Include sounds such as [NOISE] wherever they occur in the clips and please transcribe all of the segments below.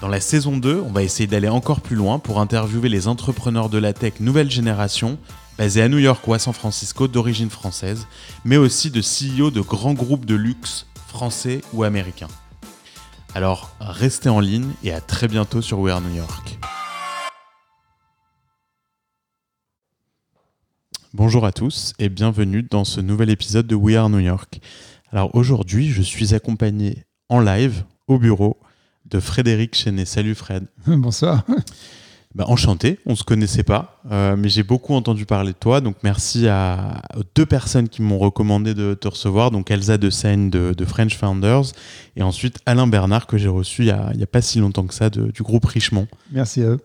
Dans la saison 2, on va essayer d'aller encore plus loin pour interviewer les entrepreneurs de la tech nouvelle génération, basés à New York ou à San Francisco d'origine française, mais aussi de CEO de grands groupes de luxe français ou américains. Alors restez en ligne et à très bientôt sur We Are New York. Bonjour à tous et bienvenue dans ce nouvel épisode de We Are New York. Alors aujourd'hui, je suis accompagné en live au bureau de Frédéric Chenet. Salut Fred. [LAUGHS] Bonsoir. Bah, enchanté, on ne se connaissait pas, euh, mais j'ai beaucoup entendu parler de toi. Donc merci à, deux personnes qui m'ont recommandé de te recevoir. Donc Elsa de Seine de, de French Founders et ensuite Alain Bernard que j'ai reçu il n'y a, pas si longtemps que ça de- du groupe Richemont. Merci à eux.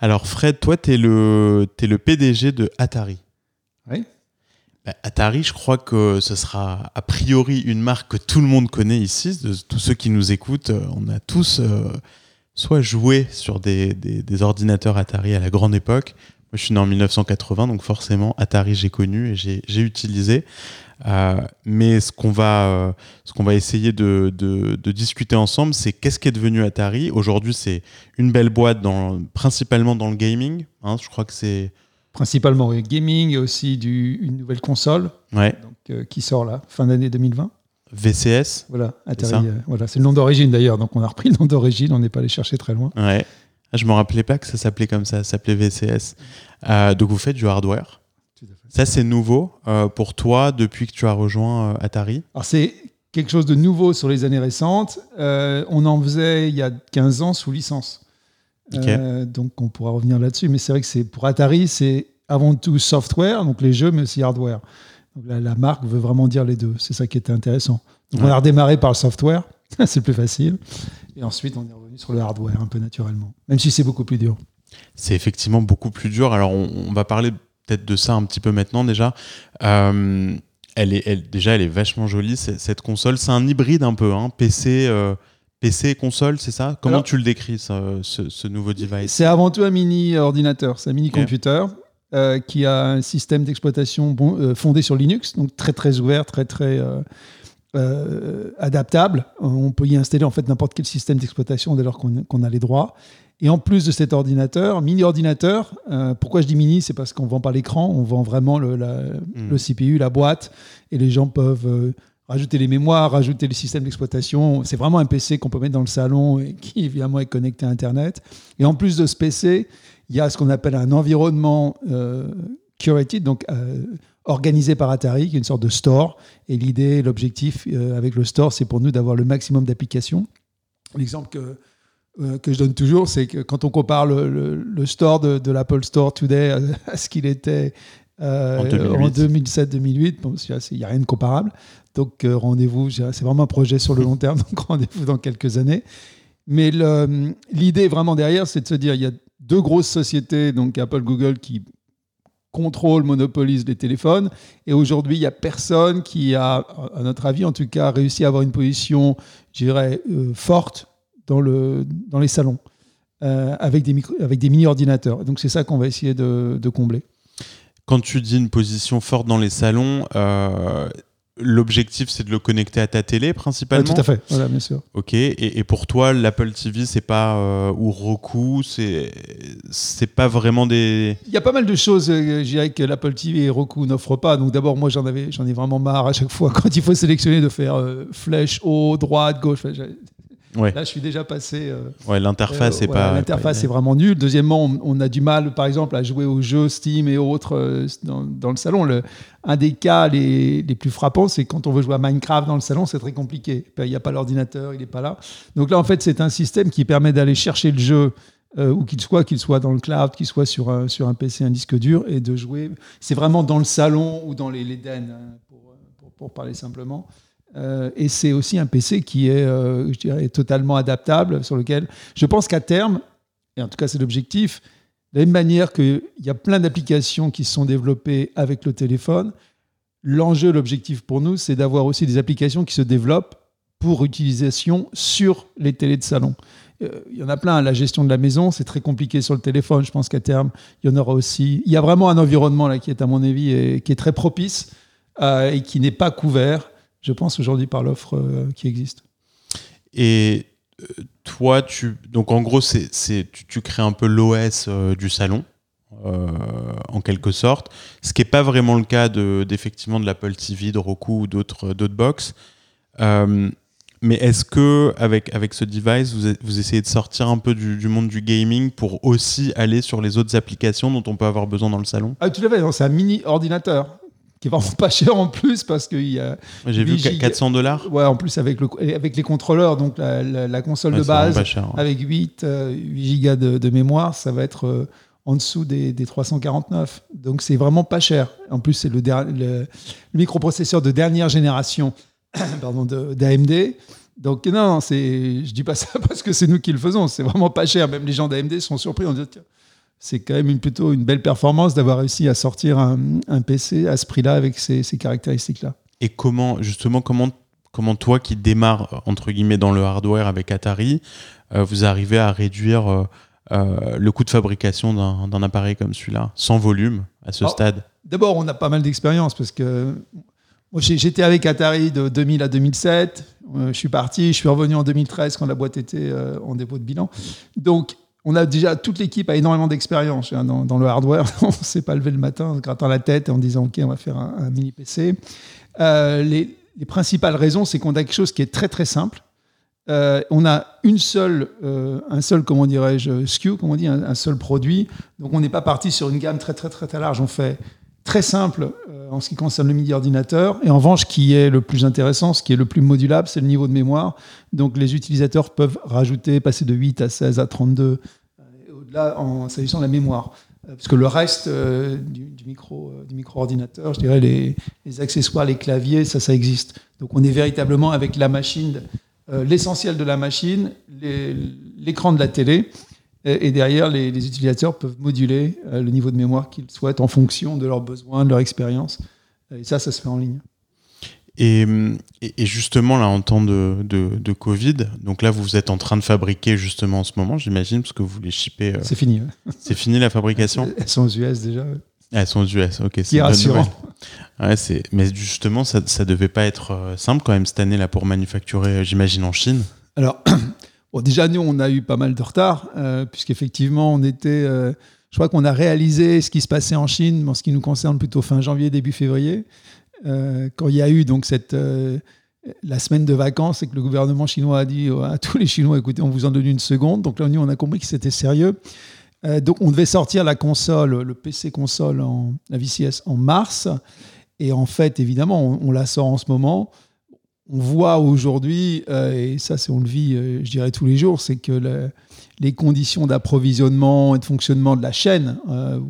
Alors Fred, toi tu es le, t'es le PDG de Atari. Oui. Bah, Atari, je crois que ce sera a priori une marque que tout le monde connaît ici. De tous ceux qui nous écoutent, euh, on a tous euh, soit joué sur des, ordinateurs Atari à la grande époque. Moi, je suis né en 1980, donc forcément, Atari, j'ai connu et j'ai utilisé. Euh, mais ce qu'on va, va essayer de, discuter ensemble, c'est qu'est-ce qui est devenu Atari. Aujourd'hui, c'est une belle boîte, principalement dans le gaming. hein. je crois que c'est... Principalement gaming et aussi du, une nouvelle console Ouais, donc, euh, qui sort là, fin d'année 2020. VCS. Voilà, Atari. euh, voilà, c'est le nom d'origine d'ailleurs, donc on a repris le nom d'origine, on n'est pas allé chercher très loin. Ouais. Ah, Je me rappelais pas que ça s'appelait comme ça, ça s'appelait VCS. Euh, donc vous faites du hardware. Ça c'est nouveau pour toi depuis que tu as rejoint Atari. Alors c'est quelque chose de nouveau sur les années récentes. On en faisait il y a 15 ans sous licence. Euh, donc on pourra revenir là-dessus, mais c'est vrai que c'est pour Atari, c'est avant tout software, donc les jeux, mais aussi hardware. Donc la, la marque veut vraiment dire les deux. C'est ça qui était intéressant. Donc Ouais. on a redémarré par le software, [LAUGHS] c'est le plus facile, et ensuite on est revenu sur le hardware un peu naturellement, même si c'est beaucoup plus dur. C'est effectivement beaucoup plus dur. Alors on, on va parler peut-être de ça un petit peu maintenant déjà. Euh, elle est, elle, déjà elle est vachement jolie cette console. C'est un hybride un peu, hein, PC, euh, PC et console, c'est ça? Comment Alors- tu le décris ça, ce, ce nouveau device? C'est avant tout un mini ordinateur, c'est un mini computer euh, qui a un système d'exploitation bon, euh, fondé sur Linux, donc très très ouvert, très très euh, adaptable. On peut y installer en fait n'importe quel système d'exploitation dès lors qu'on a les droits. Et en plus de cet ordinateur, mini ordinateur, pourquoi je dis mini, c'est parce qu'on vend pas l'écran, on vend vraiment le, la- Mm. le CPU, la boîte, et les gens peuvent rajouter les mémoires, rajouter le système d'exploitation. C'est vraiment un PC qu'on peut mettre dans le salon et qui évidemment est connecté à Internet. Et en plus de ce PC, il y a ce qu'on appelle un environnement euh, curated, donc euh, organisé par Atari, qui est une sorte de store. Et l'idée, l'objectif euh, avec le store, c'est pour nous d'avoir le maximum d'applications. L'exemple que, que je donne toujours, c'est que quand on compare le, le- le store de, de l'Apple Store Today à, [LAUGHS] à ce qu'il était euh, En 2008. en 2007-2008, bon, il n'y a rien de comparable. Donc euh, rendez-vous, c'est vraiment un projet sur le long terme, [LAUGHS] donc rendez-vous dans quelques années. Mais l'idée vraiment derrière, c'est de se dire, il y a deux grosses sociétés, donc Apple, Google, qui contrôlent, monopolisent les téléphones. Et aujourd'hui, il n'y a personne qui a, à notre avis en tout cas, réussi à avoir une position, je dirais, euh, forte dans, le, dans les salons, euh, avec, des des mini-ordinateurs. Donc c'est ça qu'on va essayer de, combler. Quand tu dis une position forte dans les salons, l'objectif c'est de le connecter à ta télé Ouais, principalement tout à fait, voilà, bien sûr. Ok, et, et pour toi, l'Apple TV, c'est pas euh, ou Roku, c'est c'est pas vraiment des. Il y a pas mal de choses, euh, je dirais, que l'Apple TV et Roku n'offrent pas. Donc d'abord, moi, j'en avais, j'en ai vraiment marre à chaque fois [LAUGHS] quand il faut sélectionner de faire euh, flèche haut, droite, gauche. Ouais. Là, je suis déjà passé. euh, Ouais, l'interface euh, est voilà, pas. L'interface est vraiment nulle. Deuxièmement, on, on a du mal, par exemple, à jouer aux jeux Steam et autres euh, dans, dans le salon. Le, un des cas les, les plus frappants, c'est quand on veut jouer à Minecraft dans le salon, c'est très compliqué. Il n'y a pas l'ordinateur, il n'est pas là. Donc là, en fait, c'est un système qui permet d'aller chercher le jeu euh, où qu'il soit, qu'il soit dans le cloud, qu'il soit sur un, sur un PC, un disque dur, et de jouer. C'est vraiment dans le salon ou dans les, les den, hein, pour, pour, pour parler simplement. Euh, et c'est aussi un PC qui est, euh, je dirais, totalement adaptable, sur lequel je pense qu'à terme, et en tout cas c'est l'objectif, de la même manière qu'il y a plein d'applications qui se sont développées avec le téléphone, l'enjeu, l'objectif pour nous, c'est d'avoir aussi des applications qui se développent pour utilisation sur les télés de salon. Euh, Il y en a plein, la gestion de la maison, c'est très compliqué sur le téléphone. Je pense qu'à terme, il y en aura aussi. Il y a vraiment un environnement là qui est, à mon avis, qui est très propice et qui n'est pas couvert, je pense, aujourd'hui par l'offre euh, qui existe. Et euh, toi, tu donc en gros, c'est, tu, tu crées un peu l'OS euh, du salon, euh, en quelque sorte. Ce qui n'est pas vraiment le cas de, d'effectivement de l'Apple TV, de Roku ou d'autres, d'autres box. Euh, mais est-ce que avec, avec ce device, vous, vous essayez de sortir un peu du, du monde du gaming pour aussi aller sur les autres applications dont on peut avoir besoin dans le salon? Ah, tout à fait, c'est un mini ordinateur qui est vraiment pas cher en plus parce qu'il y a. J'ai vu 8 qu- giga- 400 dollars. Ouais, en plus avec, le, avec les contrôleurs, donc la, la- la console de base, Pas cher, ouais. avec 8, euh, 8 gigas de, de mémoire, ça va être euh, en dessous des, des 349. Donc c'est vraiment pas cher. En plus, c'est le, le- le microprocesseur de dernière génération [COUGHS] pardon, de- d'AMD. Donc non, non, c'est, je dis pas ça [LAUGHS] parce que c'est nous qui le faisons. C'est vraiment pas cher. Même les gens d'AMD sont surpris. On dit, tiens, c'est quand même une, plutôt une belle performance d'avoir réussi à sortir un, un PC à ce prix-là avec ces, ces caractéristiques-là. Et comment, justement, comment, comment toi qui démarres, entre guillemets, dans le hardware avec Atari, euh, vous arrivez à réduire euh, euh, le coût de fabrication d'un appareil comme celui-là, sans volume, à ce Oh. stade? D'abord, on a pas mal d'expérience parce que j'étais avec Atari de 2000 à 2007. Euh, je suis parti, je suis revenu en 2013 quand la boîte était en dépôt de bilan. Donc, on a déjà toute l'équipe a énormément d'expérience hein, dans, le hardware. [LAUGHS] on ne s'est pas levé le matin en se grattant la tête et en disant OK, on va faire un, mini PC. Euh, les, les principales raisons, c'est qu'on a quelque chose qui est très très simple. Euh, on a une seule, euh, un seul, comment dirais-je, SKU, comme on dit, un, seul produit. Donc on n'est pas parti sur une gamme très très très large. On fait très simple en ce qui concerne le midi ordinateur. Et en revanche, qui est le plus intéressant, ce qui est le plus modulable, c'est le niveau de mémoire. Donc les utilisateurs peuvent rajouter, passer de 8 à 16 à 32, euh, au-delà en s'agissant de la mémoire. Euh, Parce que le reste euh, du, micro, euh, du micro-ordinateur, je dirais les, accessoires, les claviers, ça, ça existe. Donc on est véritablement avec la machine, euh, l'essentiel de la machine, l'écran de la télé, et, et derrière, les, les utilisateurs peuvent moduler euh, le niveau de mémoire qu'ils souhaitent en fonction de leurs besoins, de leur expérience. Et ça, ça se fait en ligne. Et, justement, là, en temps de, de, de Covid, donc là, vous êtes en train de fabriquer justement en ce moment, j'imagine, parce que vous les shippez. euh, C'est fini. ouais. c'est fini la fabrication Elles sont aux US déjà. ouais. Ah, Elles sont aux US, ok. Ce c'est rassurant. Ouais, mais justement, ça, ça devait pas être euh, simple quand même cette année là pour manufacturer, euh, j'imagine, en Chine. Alors, [CLEARS THROAT] déjà, nous, on a eu pas mal de retard, euh, puisqu'effectivement, on était. euh, je crois qu'on a réalisé ce qui se passait en Chine, en ce qui nous concerne plutôt fin janvier, début février, euh, quand il y a eu donc cette. la semaine de vacances et que le gouvernement chinois a dit à tous les Chinois écoutez, on vous en donne une seconde. Donc là, nous, on a compris que c'était sérieux. Donc, on devait sortir la console, le PC console, en, la VCS en mars. Et en fait, évidemment, on la sort en ce moment on voit aujourd'hui, euh, et ça on le vit, euh, je dirais tous les jours, c'est que le- les conditions d'approvisionnement et de fonctionnement de la chaîne euh,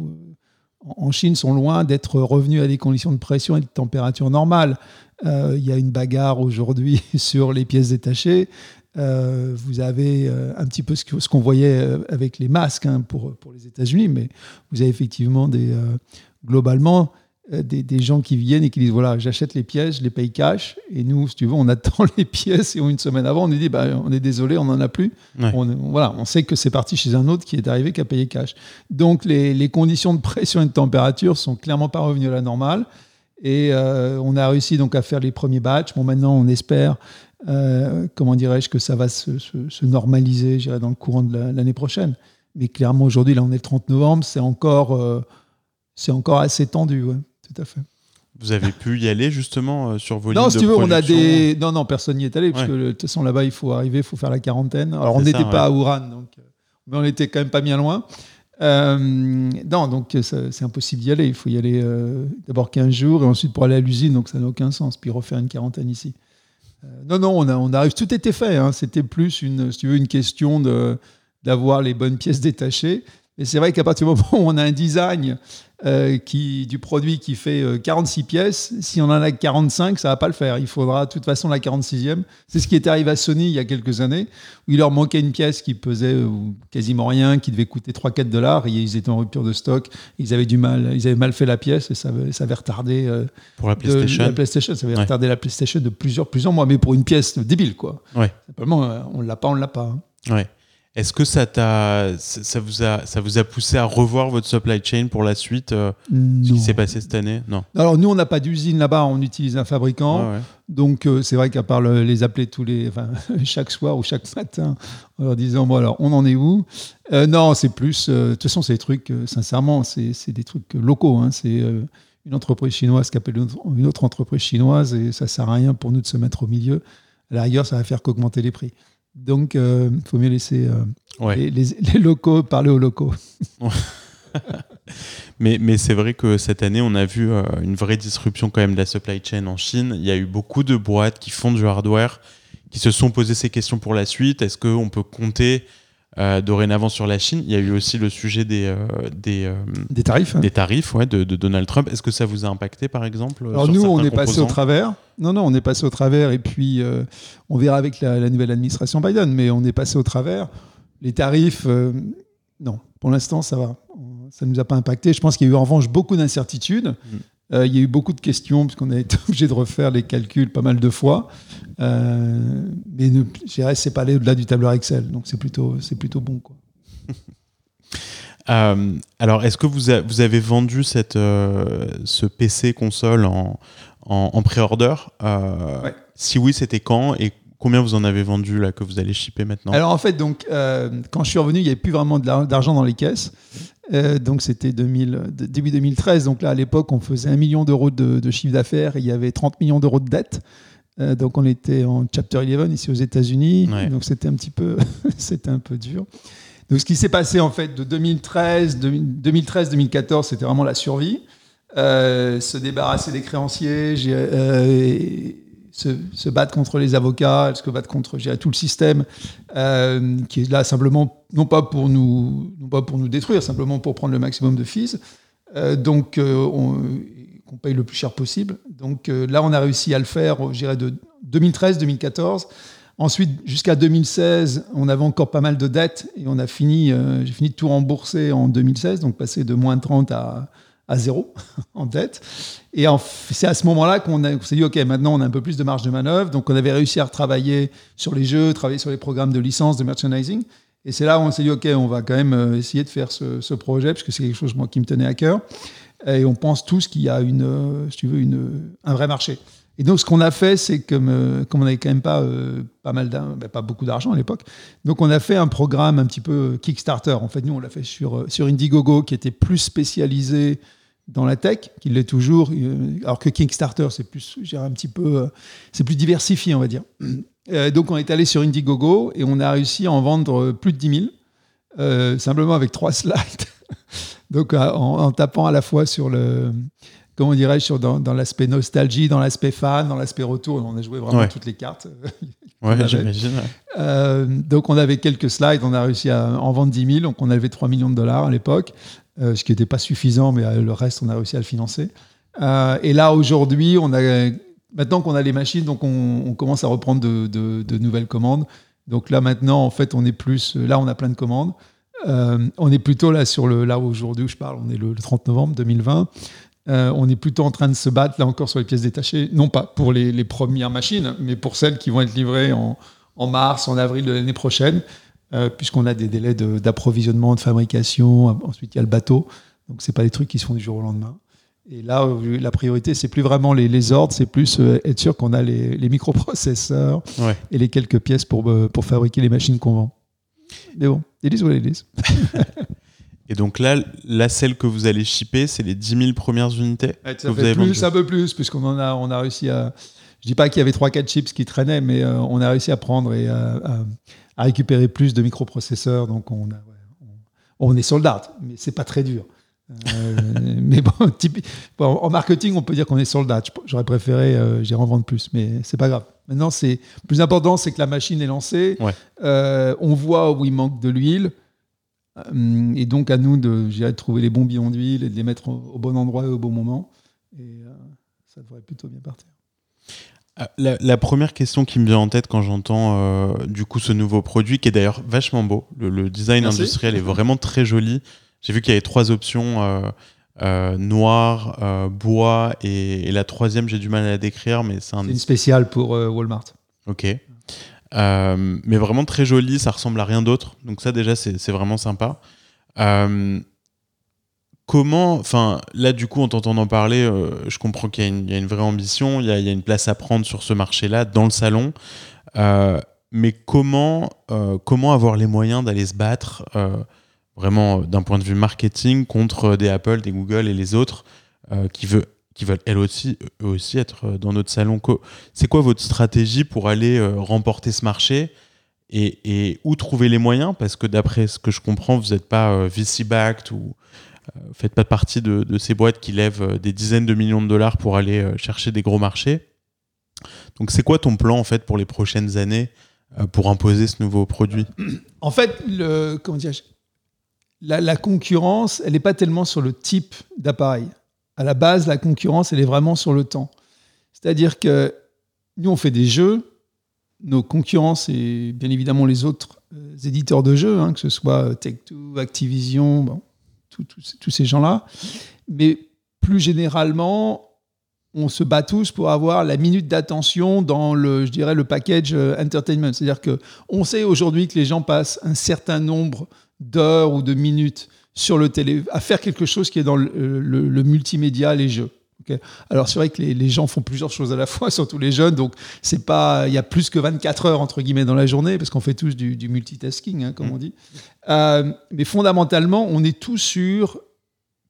en Chine sont loin d'être revenues à des conditions de pression et de température normales. Il y a une bagarre aujourd'hui [LAUGHS] sur les pièces détachées. Vous avez un petit peu ce qu'on voyait avec les masques hein, pour, pour les États-Unis, mais vous avez effectivement des, globalement des, des gens qui viennent et qui disent voilà, j'achète les pièces, je les paye cash, et nous, si tu veux, on attend [LAUGHS] les pièces et une semaine avant, on nous dit bah, on est désolé, on n'en a plus. Ouais. On, voilà, on sait que c'est parti chez un autre qui est arrivé, qui a payé cash. Donc les, les conditions de pression et de température sont clairement pas revenues à la normale. Et euh, on a réussi donc à faire les premiers batchs. Bon, maintenant, on espère, euh, comment dirais-je, que ça va se, se- se normaliser, dans le courant de la- l'année prochaine. Mais clairement, aujourd'hui, là, on est le 30 novembre, c'est encore, euh, c'est encore assez tendu, ouais, tout à fait. Vous avez pu y aller justement euh, sur vos Non, lignes si de tu veux, on a des. Non, non, personne n'y est allé, parce que de toute façon, là-bas, il faut arriver, il faut faire la quarantaine. Alors, on n'était pas à. Ouran, donc... euh, mais on était quand même pas bien loin. Euh, non, donc c'est impossible d'y aller. Il faut y aller euh, d'abord 15 jours et ensuite pour aller à l'usine, donc ça n'a aucun sens. Puis refaire une quarantaine ici. Non, non, on, a, on arrive. Tout était fait. hein. C'était plus une, si tu veux, une question d'avoir les bonnes pièces détachées. Et c'est vrai qu'à partir du moment où on a un design euh, qui, du produit qui fait euh, 46 pièces, si on en a 45, ça va pas le faire. Il faudra de toute façon la 46e. C'est ce qui est arrivé à Sony il y a quelques années, où il leur manquait une pièce qui pesait euh, quasiment rien, qui devait coûter 3-4 dollars, et ils étaient en rupture de stock. Ils avaient du mal, ils avaient mal fait la pièce, et ça, avait- ça avait retardé euh, pour la de- PlayStation. la PlayStation. Ça avait Ouais. retardé la PlayStation de plusieurs, plusieurs mois, mais pour une pièce débile, quoi. Ouais. Simplement, euh, on l'a pas, on l'a pas. hein. Ouais. Est-ce que ça t'a, ça vous a, ça vous a poussé à revoir votre supply chain pour la suite, euh, ce qui s'est passé cette année? Non. Alors nous, on n'a pas d'usine là-bas, on utilise un fabricant. Ouais. Donc euh, c'est vrai qu'à part le- les appeler tous les, enfin, [LAUGHS] chaque soir ou chaque matin, en leur disant bon alors on en est où? Euh, Non, c'est plus. de toute façon, c'est des trucs. sincèrement, c'est c'est des trucs locaux. hein. c'est une entreprise chinoise qui appelle une autre, une autre entreprise chinoise et ça sert à rien pour nous de se mettre au milieu. À la rigueur, ça va faire qu'augmenter les prix. Donc, il faut mieux laisser euh, Ouais. les, les- les locaux parler aux locaux. [LAUGHS] Mais, mais c'est vrai que cette année, on a vu euh, une vraie disruption quand même de la supply chain en Chine. Il y a eu beaucoup de boîtes qui font du hardware, qui se sont posées ces questions pour la suite. Est-ce qu'on peut compter euh, dorénavant sur la Chine Il y a eu aussi le sujet des, euh, des, euh, Des tarifs. des tarifs ouais, de, de Donald Trump. Est-ce que ça vous a impacté, par exemple Alors sur nous, on est passé au travers. Non, non, on est passé au travers et puis on verra avec la, la nouvelle administration Biden, mais on est passé au travers. Les tarifs, non, pour l'instant, ça va. Ça ne nous a pas impacté. Je pense qu'il y a eu en revanche beaucoup d'incertitudes. Mm. Euh, il y a eu beaucoup de questions puisqu'on a été [LAUGHS] obligé de refaire les calculs pas mal de fois. Euh, mais ne- je dirais c'est pas aller au-delà du tableur Excel, donc c'est plutôt, c'est plutôt bon. Quoi. [LAUGHS] Euh, alors, est-ce que vous, a- vous avez vendu cette, ce PC console en, en, en pré-order? Ouais. Si oui, c'était quand et combien vous en avez vendu là que vous allez shipper maintenant Alors en fait, donc, euh, quand je suis revenu, il n'y avait plus vraiment d'argent dans les caisses. Euh, donc c'était 2000 de- début 2013. Donc là, à l'époque, on faisait un million d'euros de, de chiffre d'affaires et il y avait 30 millions d'euros de dettes. Euh, donc on était en Chapter 11 ici aux États-Unis. Ouais. Donc c'était un petit peu, [LAUGHS] c'était un peu dur. Donc ce qui s'est passé en fait de 2013, 2013-2014, c'était vraiment la survie. Se débarrasser des créanciers, j'ai- se, se contre les avocats, se battre contre tout le système euh, qui est là simplement non pas pour nous non pas pour nous détruire, simplement pour prendre le maximum de fees. Euh, donc euh, on, qu'on paye le plus cher possible. Donc là, on a réussi à le faire, je dirais, de 2013-2014. Ensuite, jusqu'à 2016, on avait encore pas mal de dettes et on a fini, j'ai fini de tout rembourser en 2016, donc passer de moins 30 à, à zéro [LAUGHS] en dette. Et c'est à ce moment-là qu'on s'est dit, OK, maintenant on a un peu plus de marge de manœuvre. Donc on avait réussi à retravailler sur les jeux, travailler sur les programmes de licence, de merchandising. Et c'est là où on s'est dit, OK, on va quand même euh, essayer de faire ce, projet, parce que c'est quelque chose moi, qui me tenait à cœur. Et on pense tous qu'il y a une, euh, si tu veux, une, un vrai marché. Et donc, ce qu'on a fait, c'est que, comme on n'avait quand même pas, euh, pas, mal ben, pas beaucoup d'argent à l'époque, donc on a fait un programme un petit peu Kickstarter. En fait, nous, on l'a fait sur, sur Indiegogo, qui était plus spécialisé dans la tech, qui l'est toujours, euh, alors que Kickstarter, c'est plus, je un petit peu, euh, c'est plus diversifié, on va dire. [CLEARS THROAT] Euh, donc, on est allé sur Indiegogo et on a réussi à en vendre plus de 10 000, euh, simplement avec trois [LAUGHS] slides. donc, en, en tapant à la fois sur le, comment dirais-je, sur- dans, dans l'aspect nostalgie, dans l'aspect fan, dans l'aspect retour. On a joué vraiment Ouais. toutes les cartes. [LAUGHS] Ouais, j'imagine. Euh, donc on avait quelques slides, on a réussi à en vendre 10 000, donc on avait 3 millions de dollars à l'époque, ce qui n'était pas suffisant, mais euh, le reste on a réussi à le financer. Euh, et là aujourd'hui, on a maintenant qu'on a les machines, donc on, commence à reprendre de, nouvelles commandes. Donc là maintenant, en fait, on est plus, là on a plein de commandes. Euh, on est plutôt là sur le là aujourd'hui où je parle, on est le, le 30 novembre 2020. Euh, on est plutôt en train de se battre là encore sur les pièces détachées, non pas pour les, premières machines, mais pour celles qui vont être livrées en mars, en avril de l'année prochaine, euh, puisqu'on a des délais d'approvisionnement, de, fabrication. Ensuite, il y a le bateau. Donc, c'est pas des trucs qui se font du jour au lendemain. Et là, euh, la priorité, c'est plus vraiment les, les ordres, c'est plus euh, être sûr qu'on a les, les microprocesseurs Ouais. et les quelques pièces pour, euh, pour fabriquer les machines qu'on vend. Mais bon, ils disent what it is. [LAUGHS] Et donc là, la celle que vous allez shipper, c'est les 10 000 premières unités Ouais, que vous avez plus, un peu plus, puisqu'on en a, on a réussi à. Je dis pas qu'il y avait 3-4 chips qui traînaient, mais euh, on a réussi à prendre et à, à- à récupérer plus de microprocesseurs. Donc on, a, ouais, on, on est sold out, mais c'est pas très dur. Euh, [LAUGHS] mais bon, typi- bon, en marketing, on peut dire qu'on est sold out. J'aurais préféré, euh, j'irais en vendre plus, mais c'est pas grave. Maintenant, c'est le plus important, c'est que la machine est lancée. Ouais. Euh, on voit où il manque de l'huile. Euh, Et donc, à nous de, de trouver les bons billons d'huile et de les mettre au, au bon endroit et au bon moment. Et ça devrait plutôt bien partir. Ah, La, la première question qui me vient en tête quand j'entends euh, du coup ce nouveau produit, qui est d'ailleurs vachement beau, le, le design Merci. industriel est vraiment très joli. J'ai vu qu'il y avait trois options euh, euh, noir, euh, bois et, et la troisième j'ai du mal à la décrire, mais c'est un une spéciale pour euh, Walmart. Ok. Euh, mais vraiment très joli, ça ressemble à rien d'autre. Donc ça déjà c'est vraiment sympa. Comment, enfin là du coup en t'entendant parler, euh, je comprends qu'il y, a une- vraie ambition, il y a, une place à prendre sur ce marché-là, dans le salon. Euh, mais comment, euh, comment avoir les moyens d'aller se battre vraiment d'un point de vue marketing contre des Apple, des Google et les autres qui, qui veulent elles aussi, eux aussi être dans notre salon? C'est quoi votre stratégie pour aller remporter ce marché? Et, et où trouver les moyens? Parce que d'après ce que je comprends, vous n'êtes pas VC-backed ou vous faites pas partie de, ces boîtes qui lèvent euh, des dizaines de millions de dollars pour aller euh, chercher des gros marchés. Donc c'est quoi ton plan en fait pour les prochaines années euh, pour imposer ce nouveau produit? En fait, comment la, concurrence, elle n'est pas tellement sur le type d'appareil. À la base, la concurrence, elle est vraiment sur le temps. C'est-à-dire que nous, on fait des jeux. Nos concurrents, c'est bien évidemment les autres euh, éditeurs de jeux, hein, que ce soit euh, Take-Two, Activision, bon, tous- ces gens-là. Mais plus généralement, on se bat tous pour avoir la minute d'attention dans le, je dirais, le package euh, entertainment. C'est-à-dire que on sait aujourd'hui que les gens passent un certain nombre d'heures ou de minutes sur le télé à faire quelque chose qui est dans le, le multimédia, les jeux. Alors c'est vrai que les, les gens font plusieurs choses à la fois, [LAUGHS] surtout les jeunes. Donc c'est pas, il y a plus que 24 heures entre guillemets dans la journée parce qu'on fait tous du, du multitasking, hein, comme on dit. Euh, mais fondamentalement, on est tous sur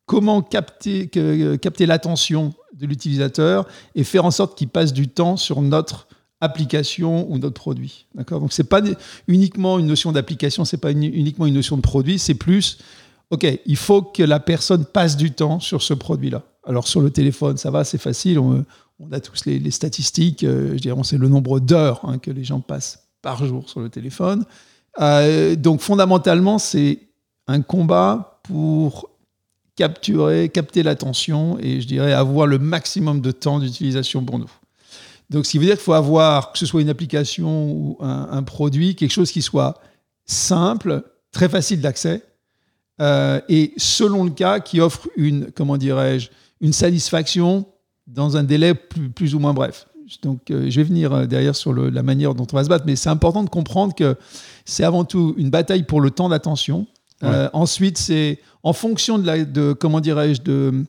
comment capter, que- capter l'attention de l'utilisateur et faire en sorte qu'il passe du temps sur notre application ou notre produit. D'accord? Donc c'est pas uniquement une notion d'application, c'est pas uni- uniquement une notion de produit, c'est plus OK, il faut que la personne passe du temps sur ce produit-là. Alors sur le téléphone, ça va, c'est facile, on, a tous les, statistiques, euh, je dirais, on sait le nombre d'heures hein, que les gens passent par jour sur le téléphone. Euh, donc fondamentalement, c'est un combat pour capturer, capter l'attention et je dirais avoir le maximum de temps d'utilisation pour nous. Donc, ce qui veut dire qu'il faut avoir, que ce soit une application ou un, un produit, quelque chose qui soit simple, très facile d'accès euh, et selon le cas, qui offre une, comment dirais-je, une satisfaction dans un délai plus, plus ou moins bref. Donc, euh, je vais venir euh, derrière sur le- la manière dont on va se battre, mais c'est important de comprendre que c'est avant tout une bataille pour le temps d'attention. Euh, ensuite, c'est en fonction de, la, de comment dirais-je, de,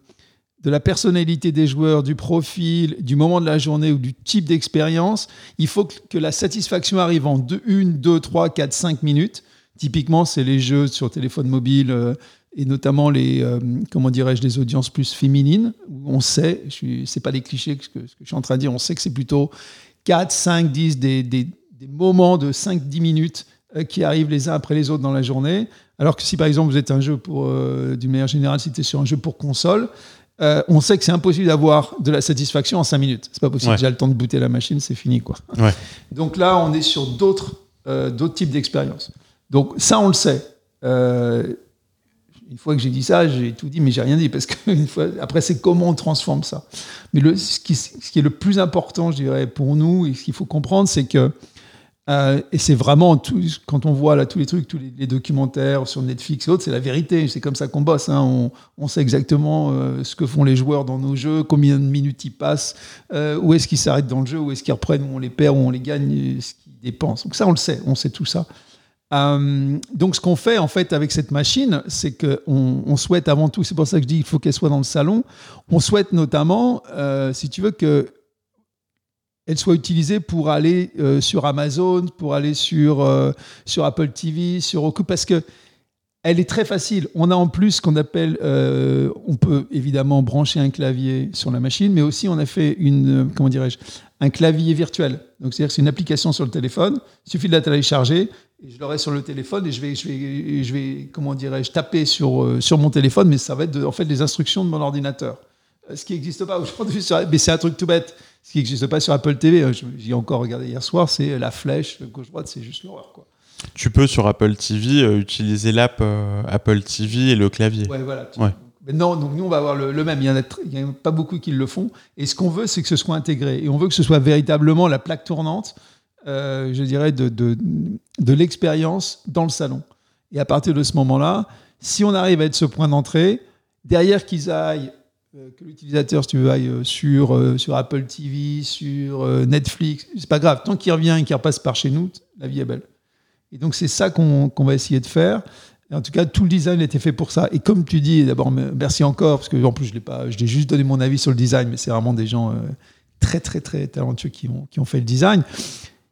de la personnalité des joueurs, du profil, du moment de la journée ou du type d'expérience, il faut que, que la satisfaction arrive en 1, 2, 3, 4, 5 minutes. Typiquement, c'est les jeux sur téléphone mobile euh, et notamment les, euh, comment dirais-je, les audiences plus féminines, où on sait, ce n'est pas des clichés ce que, ce que je suis en train de dire, on sait que c'est plutôt 4, 5, 10, des, des, des moments de 5-10 minutes euh, qui arrivent les uns après les autres dans la journée. Alors que si par exemple vous êtes un jeu pour, euh, d'une manière générale, si tu es sur un jeu pour console, euh, on sait que c'est impossible d'avoir de la satisfaction en 5 minutes. C'est pas possible. Ouais. Déjà le temps de booter la machine, c'est fini. Quoi. Ouais. [LAUGHS] Donc là, on est sur d'autres d'autres types d'expériences. Donc ça, on le sait. Euh, une fois que j'ai dit ça, j'ai tout dit, mais j'ai rien dit parce que fois, après, c'est comment on transforme ça. Mais ce, qui, est le plus important, je dirais, pour nous, et ce qu'il faut comprendre, c'est que euh, et c'est vraiment tout, quand on voit là tous les trucs, tous les, documentaires sur Netflix et autres, c'est la vérité. C'est comme ça qu'on bosse. hein. On, sait exactement euh, ce que font les joueurs dans nos jeux, combien de minutes ils passent, euh, où est-ce qu'ils s'arrêtent dans le jeu, où est-ce qu'ils reprennent, où on les perd, où on les gagne, ce qu'ils dépensent. Donc ça, on le sait. On sait tout ça. Euh, donc ce qu'on fait en fait avec cette machine, c'est qu'on on souhaite avant tout, c'est pour ça que je dis il faut qu'elle soit dans le salon, on souhaite notamment, euh, si tu veux, que elle soit utilisée pour aller euh, sur Amazon, pour aller sur, sur Apple TV, sur Roku, parce que Elle est très facile. On a en plus ce qu'on appelle, on peut évidemment brancher un clavier sur la machine, mais aussi on a fait une, comment dirais-je, un clavier virtuel. Donc c'est-à-dire que c'est une application sur le téléphone. Il suffit de la télécharger et je l'aurai sur le téléphone et je vais, je vais, je vais comment dirais-je, taper sur euh, sur mon téléphone, mais ça va être de- en fait les instructions de mon ordinateur. Euh, Ce qui n'existe pas aujourd'hui, sur- mais c'est un truc tout bête. Ce qui n'existe pas sur Apple TV, euh, j'y ai encore regardé hier soir, c'est la flèche gauche-droite, c'est juste l'horreur. Quoi. Tu peux sur Apple TV euh, utiliser l'app euh, Apple TV et le clavier. Ouais, voilà. Ouais. Non, donc nous, on va avoir le, même. Il y en a, pas beaucoup qui le font. Et ce qu'on veut, c'est que ce soit intégré. Et on veut que ce soit véritablement la plaque tournante, euh, je dirais, de, de, l'expérience dans le salon. Et à partir de ce moment-là, si on arrive à être ce point d'entrée, derrière qu'ils aillent, euh, que l'utilisateur, si tu veux, aille euh, sur, sur Apple TV, sur Netflix, c'est pas grave. Tant qu'il revient et qu'il repasse par chez nous, la vie est belle. Et donc, c'est ça qu'on qu'on va essayer de faire. En tout cas, tout le design été fait pour ça. Et comme tu dis, d'abord, me- merci encore, parce que en plus, je l'ai pas, je l'ai juste donné mon avis sur le design, mais c'est vraiment des gens euh, très, très, très talentueux qui ont, qui ont fait le design.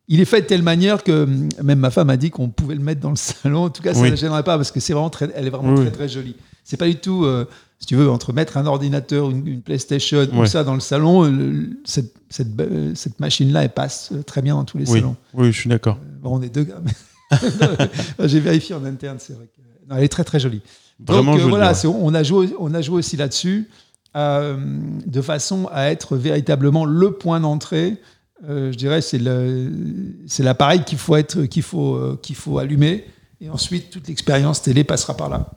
Il est fait de telle manière que hum, même ma femme a dit qu'on pouvait le mettre dans le salon. En tout cas, ça Oui. ne gênerait pas parce que c'est vraiment très, elle est vraiment Oui, très, oui. très jolie. C'est pas du tout, euh, si tu veux, entre mettre un ordinateur, une, une PlayStation, ou Ouais. ça dans le salon, le- cette, cette, be- cette machine-là, elle passe euh, très bien dans tous les Oui, salons. oui, je suis d'accord. Bon, on est deux gars. mais- [LAUGHS] [LAUGHS] J'ai vérifié en interne, c'est vrai. non, elle est très très jolie. Vraiment Donc euh, voilà, on, a joué, on a joué aussi là-dessus, euh, de façon à être véritablement le point d'entrée. Euh, je dirais c'est l'appareil qu'il faut être, qu'il faut, qu'il faut allumer, et ensuite toute l'expérience télé passera par là.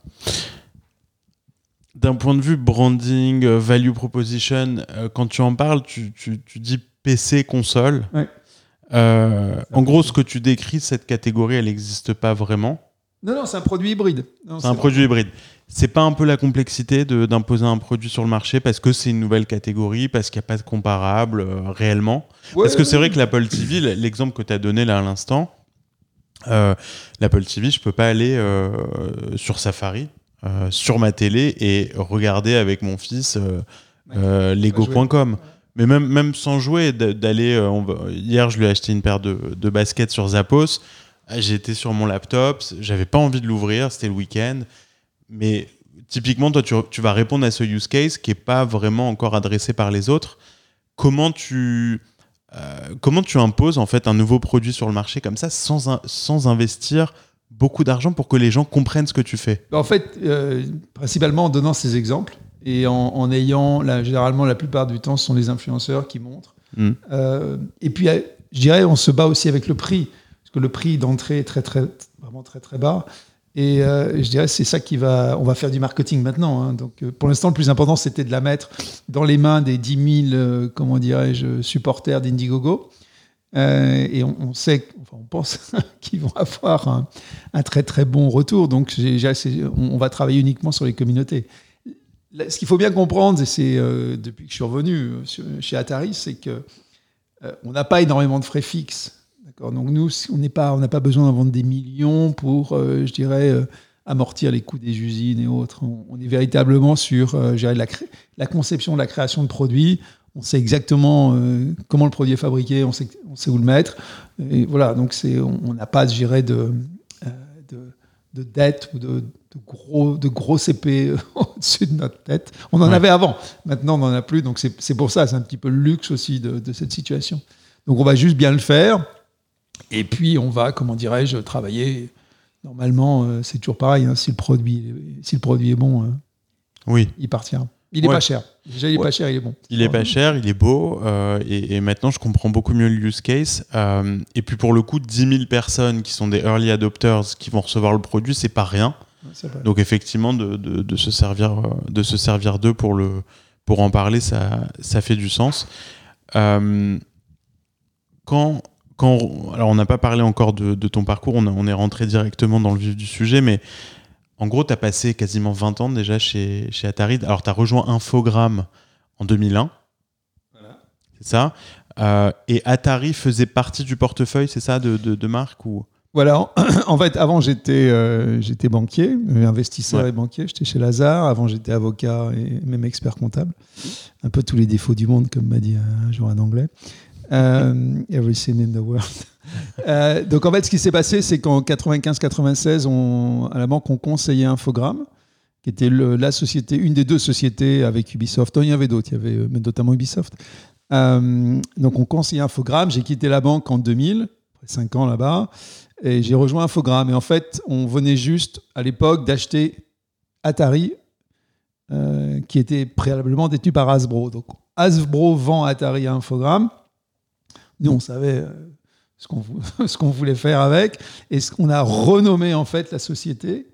D'un point de vue branding, value proposition, quand tu en parles, tu, tu- tu dis PC, console. Ouais. Euh, en gros, ce que tu décris, cette catégorie, elle n'existe pas vraiment. Non, non, c'est un produit hybride. C'est un produit hybride. C'est pas un peu la complexité d'imposer un produit sur le marché parce que c'est une nouvelle catégorie, parce qu'il n'y a pas de comparable euh, réellement Ouais, Parce que c'est vrai que l'Apple TV, l'exemple que tu as donné là à l'instant, euh, l'Apple TV, je peux pas aller sur Safari, sur ma télé et regarder avec mon fils Lego.com. Mais même, même sans jouer, d'aller. euh, hier, je lui ai acheté une paire de, baskets sur Zappos. Ah, J'étais sur mon laptop, j'avais pas envie de l'ouvrir, c'était le week-end. Mais typiquement, toi, tu, vas répondre à ce use case qui est pas vraiment encore adressé par les autres. Comment tu, euh, comment tu imposes en fait un nouveau produit sur le marché comme ça sans, sans investir beaucoup d'argent pour que les gens comprennent ce que tu fais? En fait, euh, principalement en donnant ces exemples et en, en ayant, là, généralement, la plupart du temps, ce sont les influenceurs qui montrent. Mm. Euh, et puis, euh, je dirais, on se bat aussi avec le prix, parce que le prix d'entrée est très, très, vraiment très, très bas. Et euh, je dirais, c'est ça qui va. On va faire du marketing maintenant. hein. Donc, euh, pour l'instant, le plus important, c'était de la mettre dans les mains des 10 000, euh, comment dirais-je, supporters d'Indiegogo. Et on, on sait, enfin, on pense [LAUGHS] qu'ils vont avoir un, un très très bon retour. Donc, on va travailler uniquement sur les communautés. Ce qu'il faut bien comprendre, et c'est euh, depuis que je suis revenu euh, chez Atari, c'est que euh, on n'a pas énormément de frais fixes. Donc nous, on n'a pas besoin d'en vendre des millions pour, je dirais, amortir les coûts des usines et autres. On, est véritablement sur, la, conception, la création de produits. On sait exactement comment le produit est fabriqué, on sait, où le mettre. Et voilà, donc on n'a pas, je dirais, de, de, de dette ou de, de gros, de gros CP [LAUGHS] au-dessus de notre tête. On en Ouais. avait avant, maintenant on n'en a plus, donc c'est c'est pour ça, c'est un petit peu le luxe aussi de, de cette situation. Donc on va juste bien le faire, et puis on va, comment dirais-je, travailler. Normalement, euh, c'est toujours pareil, hein, si, le produit, si le produit est bon, euh, Oui, il partira. Il n'est Ouais. pas cher. Déjà, il n'est Ouais. pas cher, il est bon. il est pas cher, il est beau, euh, et, et maintenant je comprends beaucoup mieux le use case. Euh, et puis pour le coup, 10 000 personnes qui sont des early adopters qui vont recevoir le produit, c'est pas rien. Ouais. Donc effectivement, de, de- de se servir, euh, de se servir d'eux pour, le, pour en parler, ça, ça fait du sens. Euh, quand, quand, alors on n'a pas parlé encore de, de ton parcours, on, a- on est rentré directement dans le vif du sujet, mais en gros, tu as passé quasiment 20 ans déjà chez, chez Atari. Alors tu as rejoint Infogrames en 2001, Voilà. c'est ça Euh, Et Atari faisait partie du portefeuille, c'est ça, de, de, de marque ou... Voilà, [CLEARS THROAT] en- fait, avant j'étais euh, j'étais banquier, euh, investisseur Ouais. et banquier, j'étais chez Lazare, avant j'étais avocat et même expert comptable. Un peu tous les défauts du monde, comme m'a dit un jour un anglais. Everything in the world. [LAUGHS] Euh, donc en fait, ce qui s'est passé, c'est qu'en 95-96, à la banque, on conseillait Infogrames, qui était la société, une des deux sociétés avec Ubisoft. Il y en avait d'autres, il y avait euh, notamment Ubisoft. Euh, donc on conseillait Infogrames. J'ai quitté la banque en 2000, après 5 ans là-bas, et j'ai rejoint Infogrames. Et en fait, on venait juste à l'époque d'acheter Atari, qui était préalablement détenu par Hasbro. Donc Hasbro vend Atari à Infogrames. Nous, on savait [LAUGHS] ce qu'on voulait faire avec. Et ce qu'on a renommé en fait la société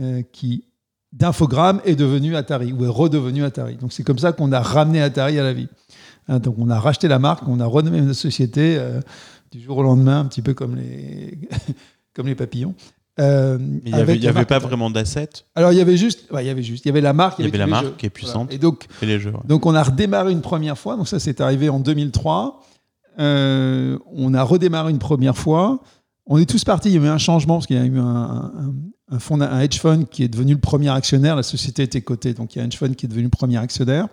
euh, qui d'Infogrames est devenue Atari ou est redevenue Atari. Donc c'est comme ça qu'on a ramené Atari à la vie. Hein, donc on a racheté la marque, on a renommé notre société euh, du jour au lendemain, un petit peu comme les, [LAUGHS] comme les papillons. Euh, Mais il n'y avait, pas vraiment d'assets Alors il y avait juste, ouais, il y avait juste, il y avait la marque, Il y avait la marque jeux. qui est puissante. Et donc et les jeux. ouais. donc on a redémarré une première fois, donc ça c'est arrivé en 2003. Euh, on a redémarré une première fois. On est tous partis, il y a eu un changement parce qu'il y a eu un, un, un hedge fund qui est devenu le premier actionnaire. La société était cotée, donc il y a un hedge fund qui est devenu le premier actionnaire.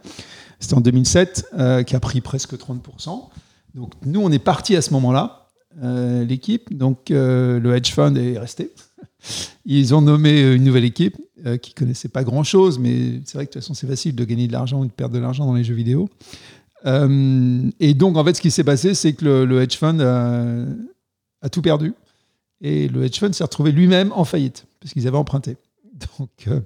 C'était en 2007, euh, qui a pris presque 30%. Donc nous, on est partis à ce moment-là, euh, l'équipe. Donc le hedge fund est resté. [LAUGHS] Ils ont nommé une nouvelle équipe qui connaissait pas grand-chose, mais c'est vrai que de toute façon, c'est facile de gagner de l'argent ou de perdre de l'argent dans les jeux vidéo. Euh, et donc, en fait, ce qui s'est passé, c'est que le, hedge fund a, tout perdu. Et le hedge fund s'est retrouvé lui-même en faillite, parce qu'ils avaient emprunté. Donc, euh,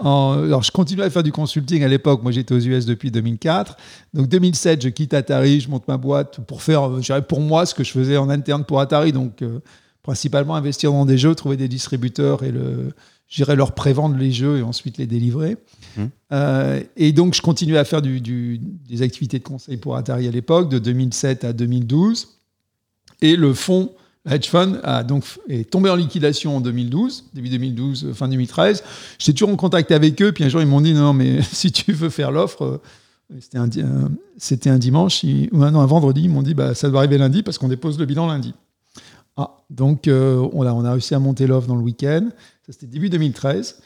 alors, je continuais à faire du consulting à l'époque. Moi, j'étais aux US depuis 2004. Donc, 2007, je quitte Atari, je monte ma boîte pour faire, pour moi, ce que je faisais en interne pour Atari. Donc, euh, principalement investir dans des jeux, trouver des distributeurs et le, j'irais leur prévendre les jeux et ensuite les délivrer. Mhm. Euh, et donc, je continuais à faire du, du- des activités de conseil pour Atari à l'époque, de 2007 à 2012. Et le fonds hedge fund a donc est tombé en liquidation en 2012, début 2012, euh, fin 2013. J'étais toujours en contact avec eux, puis un jour ils m'ont dit non, mais [LAUGHS] si tu veux faire l'offre, euh, c'était un, c'était dimanche ou un, non, un vendredi, ils m'ont dit bah, ça doit arriver lundi parce qu'on dépose le bilan lundi. Ah, donc euh, on, a, on a réussi à monter l'offre dans le week-end. C'était début 2013.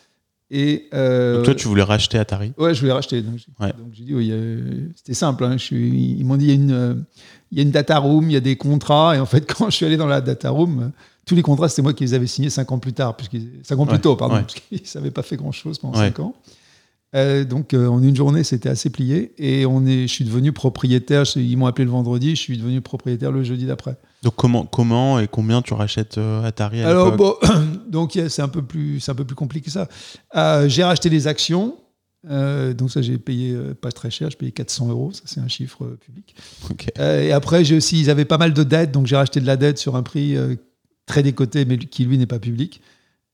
Et euh, Donc toi, tu voulais racheter Atari? Ouais, je voulais racheter. Donc, j'ai Ouais. dit, oui, euh, c'était simple. hein, je suis, ils m'ont dit, il y, a une, euh, il y a une data room, il y a des contrats. Et en fait, [LAUGHS] quand je suis allé dans la data room, euh, tous les contrats, c'était moi qui les avais signés cinq ans plus tard, puisqu'ils, cinq ans Ouais, plus tôt, pardon, ouais. parce qu'ils n'avaient [LAUGHS] pas fait grand-chose pendant Ouais. cinq ans. Donc, en une journée, c'était assez plié. Et on est, je suis devenu propriétaire. Ils m'ont appelé le vendredi, je suis devenu propriétaire le jeudi d'après. Donc comment, comment et combien tu rachètes euh, Atari à Alors bon, [COUGHS] donc c'est un peu plus, c'est un peu plus compliqué que ça. Euh, j'ai racheté des actions. euh, donc ça j'ai payé pas très cher, j'ai payé 400 euros, ça c'est un chiffre public. Et après j'ai aussi, ils avaient pas mal de dettes, donc j'ai racheté de la dette sur un prix très décoté, mais qui lui n'est pas public.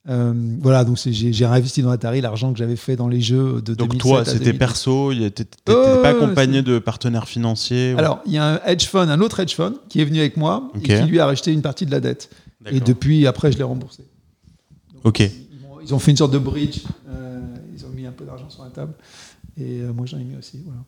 Euh, voilà, donc j'ai réinvesti dans Atari l'argent que j'avais fait dans les jeux de Donc 2007 toi, c'était 2010. perso, t'étais Oh, pas accompagné de partenaires financiers Alors il y a un hedge fund, un autre hedge fund qui est venu avec moi et qui lui a racheté une partie de la dette. Et depuis, après, je l'ai remboursé. Donc, Ok. Ils, ont fait une sorte de bridge. euh, ils ont mis un peu d'argent sur la table. Et euh, moi, j'en ai mis aussi. Voilà.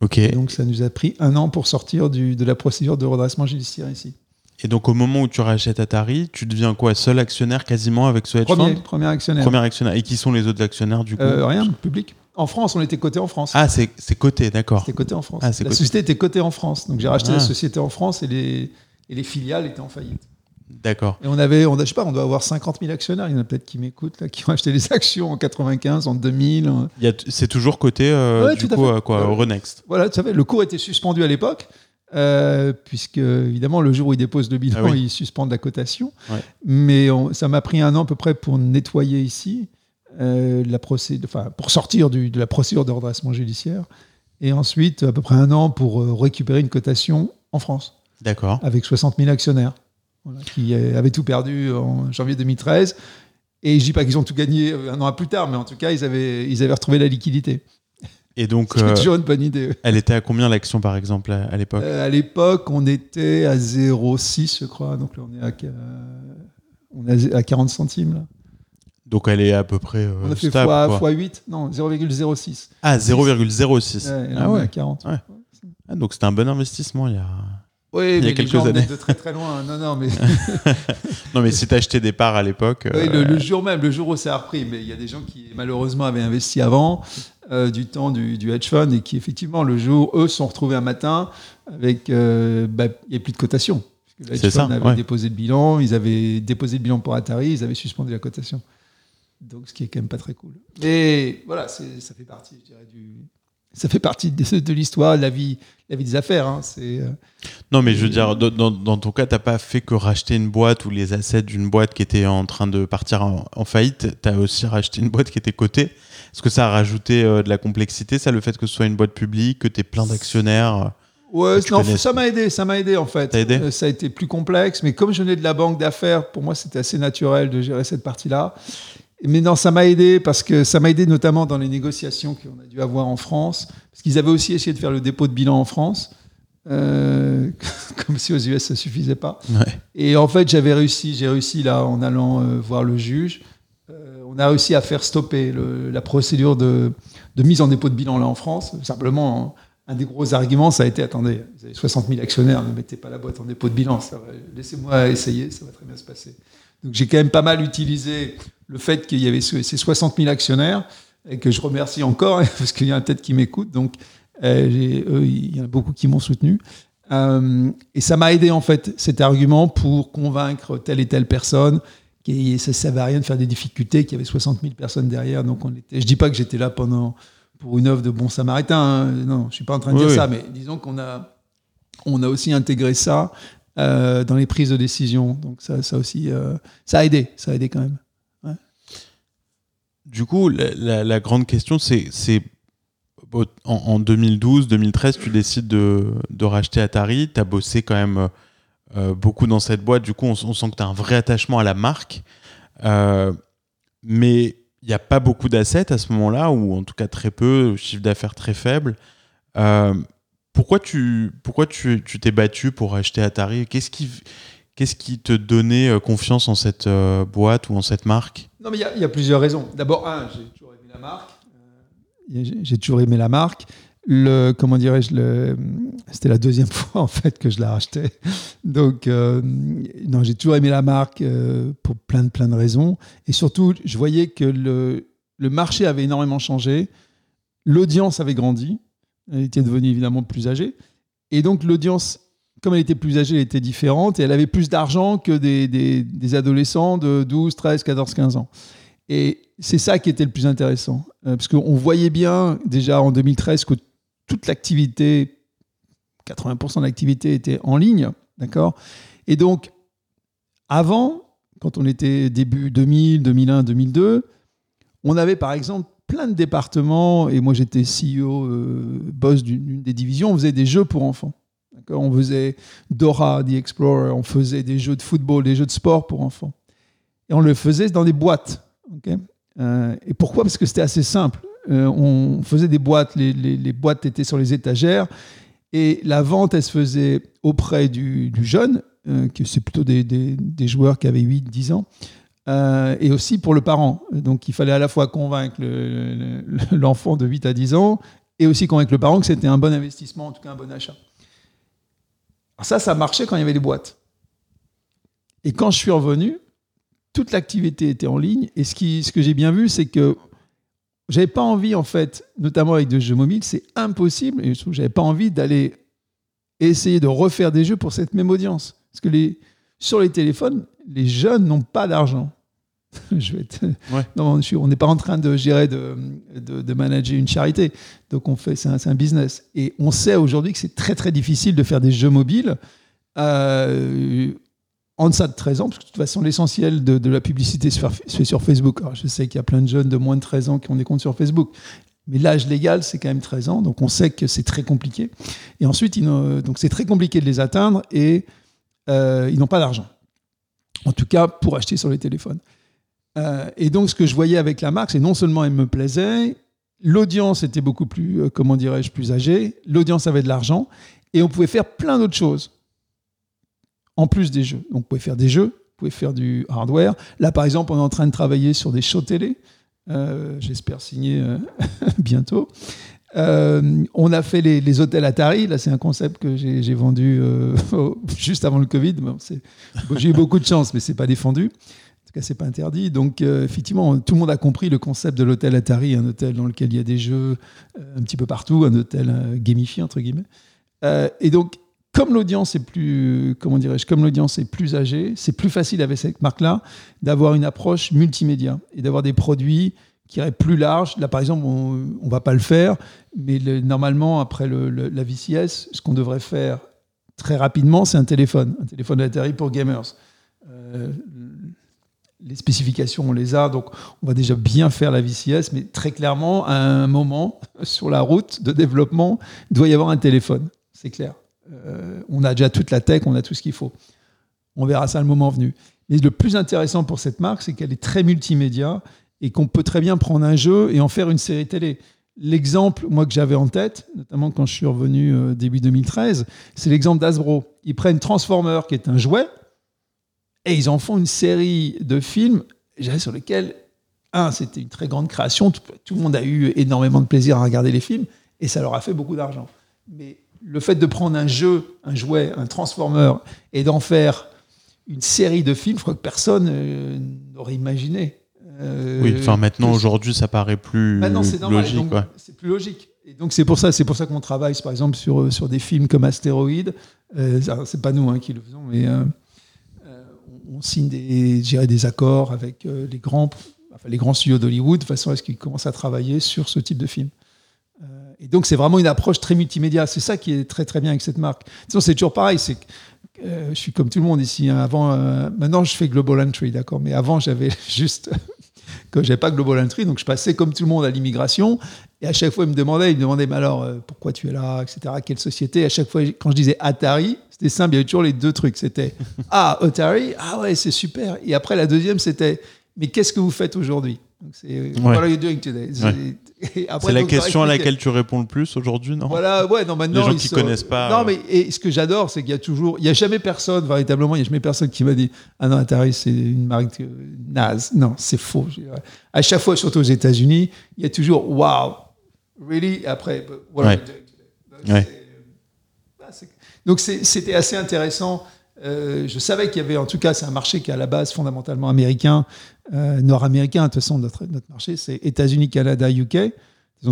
Ok. Et donc, ça nous a pris un an pour sortir du- de la procédure de redressement judiciaire ici. Et donc au moment où tu rachètes Atari, tu deviens quoi? Seul actionnaire quasiment avec ce hedge Premier, fund? premier actionnaire. Premier actionnaire. Et qui sont les autres actionnaires du coup? Euh, rien, public. En France, on était coté en France. Ah, c'est coté, d'accord. C'était coté en France. Ah, la coté. société était cotée en France. Donc, j'ai racheté Ah. la société en France et les, et les filiales étaient en faillite. D'accord. Et on avait, on je sais pas, on doit avoir 50 000 actionnaires. Il y en a peut-être qui m'écoutent, là, qui ont acheté des actions en 95, en 2000. en- Il y a t- C'est toujours coté euh, Ouais, du tout à coup fait. à quoi Ouais. au Renext. Voilà, tu savais, le cours était suspendu à l'époque, euh, puisque évidemment, le jour où ils déposent le bilan, Ah oui. ils suspendent la cotation. Ouais. Mais on- ça m'a pris un an à peu près pour nettoyer ici, euh, la procédure, enfin, pour sortir du- de la procédure de redressement judiciaire. Et ensuite, à peu près un an pour euh, récupérer une cotation en France, D'accord. avec 60 000 actionnaires, voilà, qui avaient tout perdu en janvier 2013. Et je dis pas qu'ils ont tout gagné un an plus tard, mais en tout cas, ils avaient, ils avaient retrouvé la liquidité. Et donc C'est euh, toujours une bonne idée. elle était à combien l'action par exemple à, à l'époque Euh, à l'époque, on était à 0,6, je crois. Donc là, on est à, euh, on est à 40 centimes. Là. Donc elle est à peu près euh, On a fait stable. fois, quoi. fois 8, non, 0,06. Ah 0,06. Ouais, ah ouais. à 40. Ouais. Ah, donc c'était un bon investissement il y a. Oui, Il y a quelques gens années. de très très loin. Non, non, mais [LAUGHS] Non mais si t'as acheté des parts à l'époque. Oui, euh, le, le jour même, le jour où ça a repris. Mais il y a des gens qui malheureusement avaient investi avant euh, du temps du, du hedge fund et qui effectivement le jour, eux, sont retrouvés un matin avec, euh, bah, il n'y a plus de cotation. le hedge C'est fund ça, avait ouais. déposé le bilan, ils avaient déposé le bilan pour Atari, ils avaient suspendu la cotation. Donc, ce qui est quand même pas très cool. Et voilà, ça fait partie, je dirais, du. Ça fait partie de, de l'histoire, de la vie, la vie des affaires. hein. Euh, Non, mais je veux dire, dans, ton cas, t'as pas fait que racheter une boîte ou les assets d'une boîte qui était en train de partir en, en faillite. T'as aussi racheté une boîte qui était cotée. Est-ce que ça a rajouté euh, de la complexité, ça, le fait que ce soit une boîte publique, que t'aies plein d'actionnaires Ouais, tu non, ça m'a aidé, ça m'a aidé en fait. Aidé Euh, ça a été plus complexe, mais comme je venais de la banque d'affaires, pour moi c'était assez naturel de gérer cette partie-là. Mais non, ça m'a aidé parce que ça m'a aidé notamment dans les négociations qu'on a dû avoir en France, parce qu'ils avaient aussi essayé de faire le dépôt de bilan en France, euh, [LAUGHS] comme si aux US ça suffisait pas. Ouais. Et en fait, j'avais réussi, j'ai réussi là en allant euh, voir le juge. On a réussi à faire stopper la procédure de, mise en dépôt de bilan là en France. Simplement, un des gros arguments, ça a été attendez, vous avez 60 000 actionnaires, ne mettez pas la boîte en dépôt de bilan. Laissez-moi essayer, ça va très bien se passer. Donc j'ai quand même pas mal utilisé le fait qu'il y avait ce- ces 60 000 actionnaires et que je remercie encore [LAUGHS] parce qu'il y en a peut-être qui m'écoutent. Donc euh, il y en a beaucoup qui m'ont soutenu. Euh, et ça m'a aidé en fait cet argument pour convaincre telle et telle personne qui ça ne servait à rien de faire des difficultés, qu'il y avait 60 000 personnes derrière. Donc on était. Je dis pas que j'étais là pendant pour une œuvre de bon samaritain. hein. Non, je suis pas en train de Oui, dire oui. ça, mais disons qu'on a on a aussi intégré ça euh, dans les prises de décision. Donc ça, ça aussi, euh, ça a aidé, ça a aidé quand même. Du coup, la, la- la grande question, c'est, en, en 2012, 2013, tu décides de, de racheter Atari. Tu as bossé quand même euh, beaucoup dans cette boîte. Du coup, on, sent que tu as un vrai attachement à la marque. Euh, mais il n'y a pas beaucoup d'assets à ce moment-là, ou en tout cas très peu, chiffre d'affaires très faible. Euh, pourquoi tu pourquoi tu t'es battu pour acheter Atari? Qu'est-ce qui, qu'est-ce qui te donnait confiance en cette boîte ou en cette marque? Non, mais il y a- plusieurs raisons. D'abord, j'ai toujours aimé la marque. J'ai toujours aimé la marque. Le, comment dirais-je, le- c'était la deuxième [LAUGHS] fois en fait que je la rachetais. Donc, euh, non, j'ai toujours aimé la marque euh, pour plein de plein de raisons. Et surtout, je voyais que le, le marché avait énormément changé. L'audience avait grandi. Elle était devenue évidemment plus âgée. Et donc, l'audience, comme elle était plus âgée, elle était différente et elle avait plus d'argent que des, des- des adolescents de 12, 13, 14, 15 ans. Et c'est ça qui était le plus intéressant. Euh, parce qu'on voyait bien déjà en 2013 que toute l'activité, 80% de l'activité était en ligne. D'accord? Et donc, avant, quand on était début 2000, 2001, 2002, on avait par exemple plein de départements, et moi j'étais CEO, euh, boss d'une des divisions, on faisait des jeux pour enfants. On faisait Dora, The Explorer, on faisait des jeux de football, des jeux de sport pour enfants. Et on le faisait dans des boîtes. Euh, et pourquoi? Parce que c'était assez simple. Euh, on faisait des boîtes, les, boîtes étaient sur les étagères, et la vente, elle se faisait auprès du, jeune, euh, que c'est plutôt des, des- des joueurs qui avaient 8, 10 ans, euh, et aussi pour le parent. Donc il fallait à la fois convaincre le- le- l'enfant de 8 à 10 ans, et aussi convaincre le parent que c'était un bon investissement, en tout cas un bon achat. Alors ça, ça marchait quand il y avait les boîtes. Et quand je suis revenu, toute l'activité était en ligne. Et ce que j'ai bien vu, c'est que j'avais pas envie, en fait, notamment avec des jeux mobiles, c'est impossible. Et je trouve que j'avais pas envie d'aller essayer de refaire des jeux pour cette même audience. Parce que les, sur les téléphones, les jeunes n'ont pas d'argent. [LAUGHS] je vais être- Ouais. Non, je suis- on n'est pas en train de gérer, de, de, de manager une charité. Donc on fait, c'est un, c'est un business. Et on sait aujourd'hui que c'est très très difficile de faire des jeux mobiles euh, en deçà de 13 ans, parce que de toute façon l'essentiel de, la publicité se fait, sur Facebook. Je sais qu'il y a plein de jeunes de moins de 13 ans qui ont des comptes sur Facebook. Mais l'âge légal, c'est quand même 13 ans, donc on sait que c'est très compliqué. Et ensuite, donc c'est très compliqué de les atteindre et euh, ils n'ont pas d'argent. En tout cas, pour acheter sur les téléphones. Euh, et donc, ce que je voyais avec la marque, c'est non seulement elle me plaisait, l'audience était beaucoup plus, euh, comment dirais-je, plus âgée, l'audience avait de l'argent, et on pouvait faire plein d'autres choses en plus des jeux. Donc, on pouvait faire des jeux, on pouvait faire du hardware. Là, par exemple, on est en train de travailler sur des shows télé. Euh, J'espère signer euh, [LAUGHS] bientôt. Euh, on a fait les, hôtels Atari. Là, c'est un concept que j'ai vendu [LAUGHS] juste avant le Covid. J'ai eu beaucoup de chance, mais c'est pas défendu. En tout cas, c'est pas interdit. Donc, effectivement, tout le monde a compris le concept de l'hôtel Atari, un hôtel dans lequel il y a des jeux un petit peu partout, un hôtel gamifié entre guillemets. Et donc, comme l'audience est plus, comment dirais-je, comme l'audience est plus âgée, c'est plus facile avec cette marque-là d'avoir une approche multimédia et d'avoir des produits qui est plus large. Là, par exemple, on ne va pas le faire, mais normalement, après la VCS, ce qu'on devrait faire très rapidement, c'est un téléphone, un téléphone Atari pour gamers. Euh, les spécifications, on les a, donc on va déjà bien faire la VCS, mais très clairement, à un moment, [LAUGHS] sur la route de développement, il doit y avoir un téléphone, c'est clair. Euh, on a déjà toute la tech, on a tout ce qu'il faut. On verra ça le moment venu. Mais le plus intéressant pour cette marque, c'est qu'elle est très multimédia et qu'on peut très bien prendre un jeu et en faire une série télé. L'exemple, moi, que j'avais en tête, notamment quand je suis revenu euh, début 2013, c'est l'exemple d'Asbro. Ils prennent Transformer, qui est un jouet, et ils en font une série de films sur lesquels, un, c'était une très grande création, tout, tout, le monde a eu énormément de plaisir à regarder les films, et ça leur a fait beaucoup d'argent. Mais le fait de prendre un jeu, un jouet, un Transformer, et d'en faire une série de films, je crois que personne euh, n'aurait imaginé. Euh, oui, enfin maintenant aujourd'hui ça paraît plus logique. C'est plus logique. Et donc c'est pour ça, c'est pour ça qu'on travaille par exemple sur, sur des films comme Astéroïde. Euh, c'est pas nous hein, qui le faisons, mais euh, euh, on signe des, des accords avec les grands, enfin, les grands studios d'Hollywood de façon à ce qu'ils commencent à travailler sur ce type de film. Et donc c'est vraiment une approche très multimédia. C'est ça qui est très très bien avec cette marque. c'est toujours pareil. C'est je suis comme tout le monde ici. Hein. Avant, maintenant, je fais Global Entry, d'accord. Mais avant, j'avais [LAUGHS] juste [LAUGHS] que j'avais pas Global Entry, donc je passais comme tout le monde à l'immigration. Et à chaque fois, il me demandait, il me demandait, mais alors, euh, pourquoi tu es là, etc. Quelle société? À chaque fois, quand je disais Atari, c'était simple, il y avait toujours les deux trucs. C'était [LAUGHS] Ah, Atari, ah ouais, c'est super. Et après, la deuxième, c'était Mais qu'est-ce que vous faites aujourd'hui? C'est What are you doing today? C'est [LAUGHS] la question à laquelle tu réponds le plus aujourd'hui, non? Voilà, ouais, non, maintenant. Les gens qui connaissent pas. Non, euh, mais et ce que j'adore, c'est qu'il y a toujours. Il n'y a jamais personne, véritablement, il n'y a jamais personne qui m'a dit Ah non, Atari, c'est une marque naze. Non, c'est faux. À chaque fois, surtout aux États-Unis, il y a toujours Wow, really Après, voilà. Ouais. Donc, c'était assez intéressant. Euh, je savais qu'il y avait, en tout cas, c'est un marché qui est à la base fondamentalement américain, euh, nord-américain. De toute façon, notre, marché, c'est États-Unis, Canada, UK.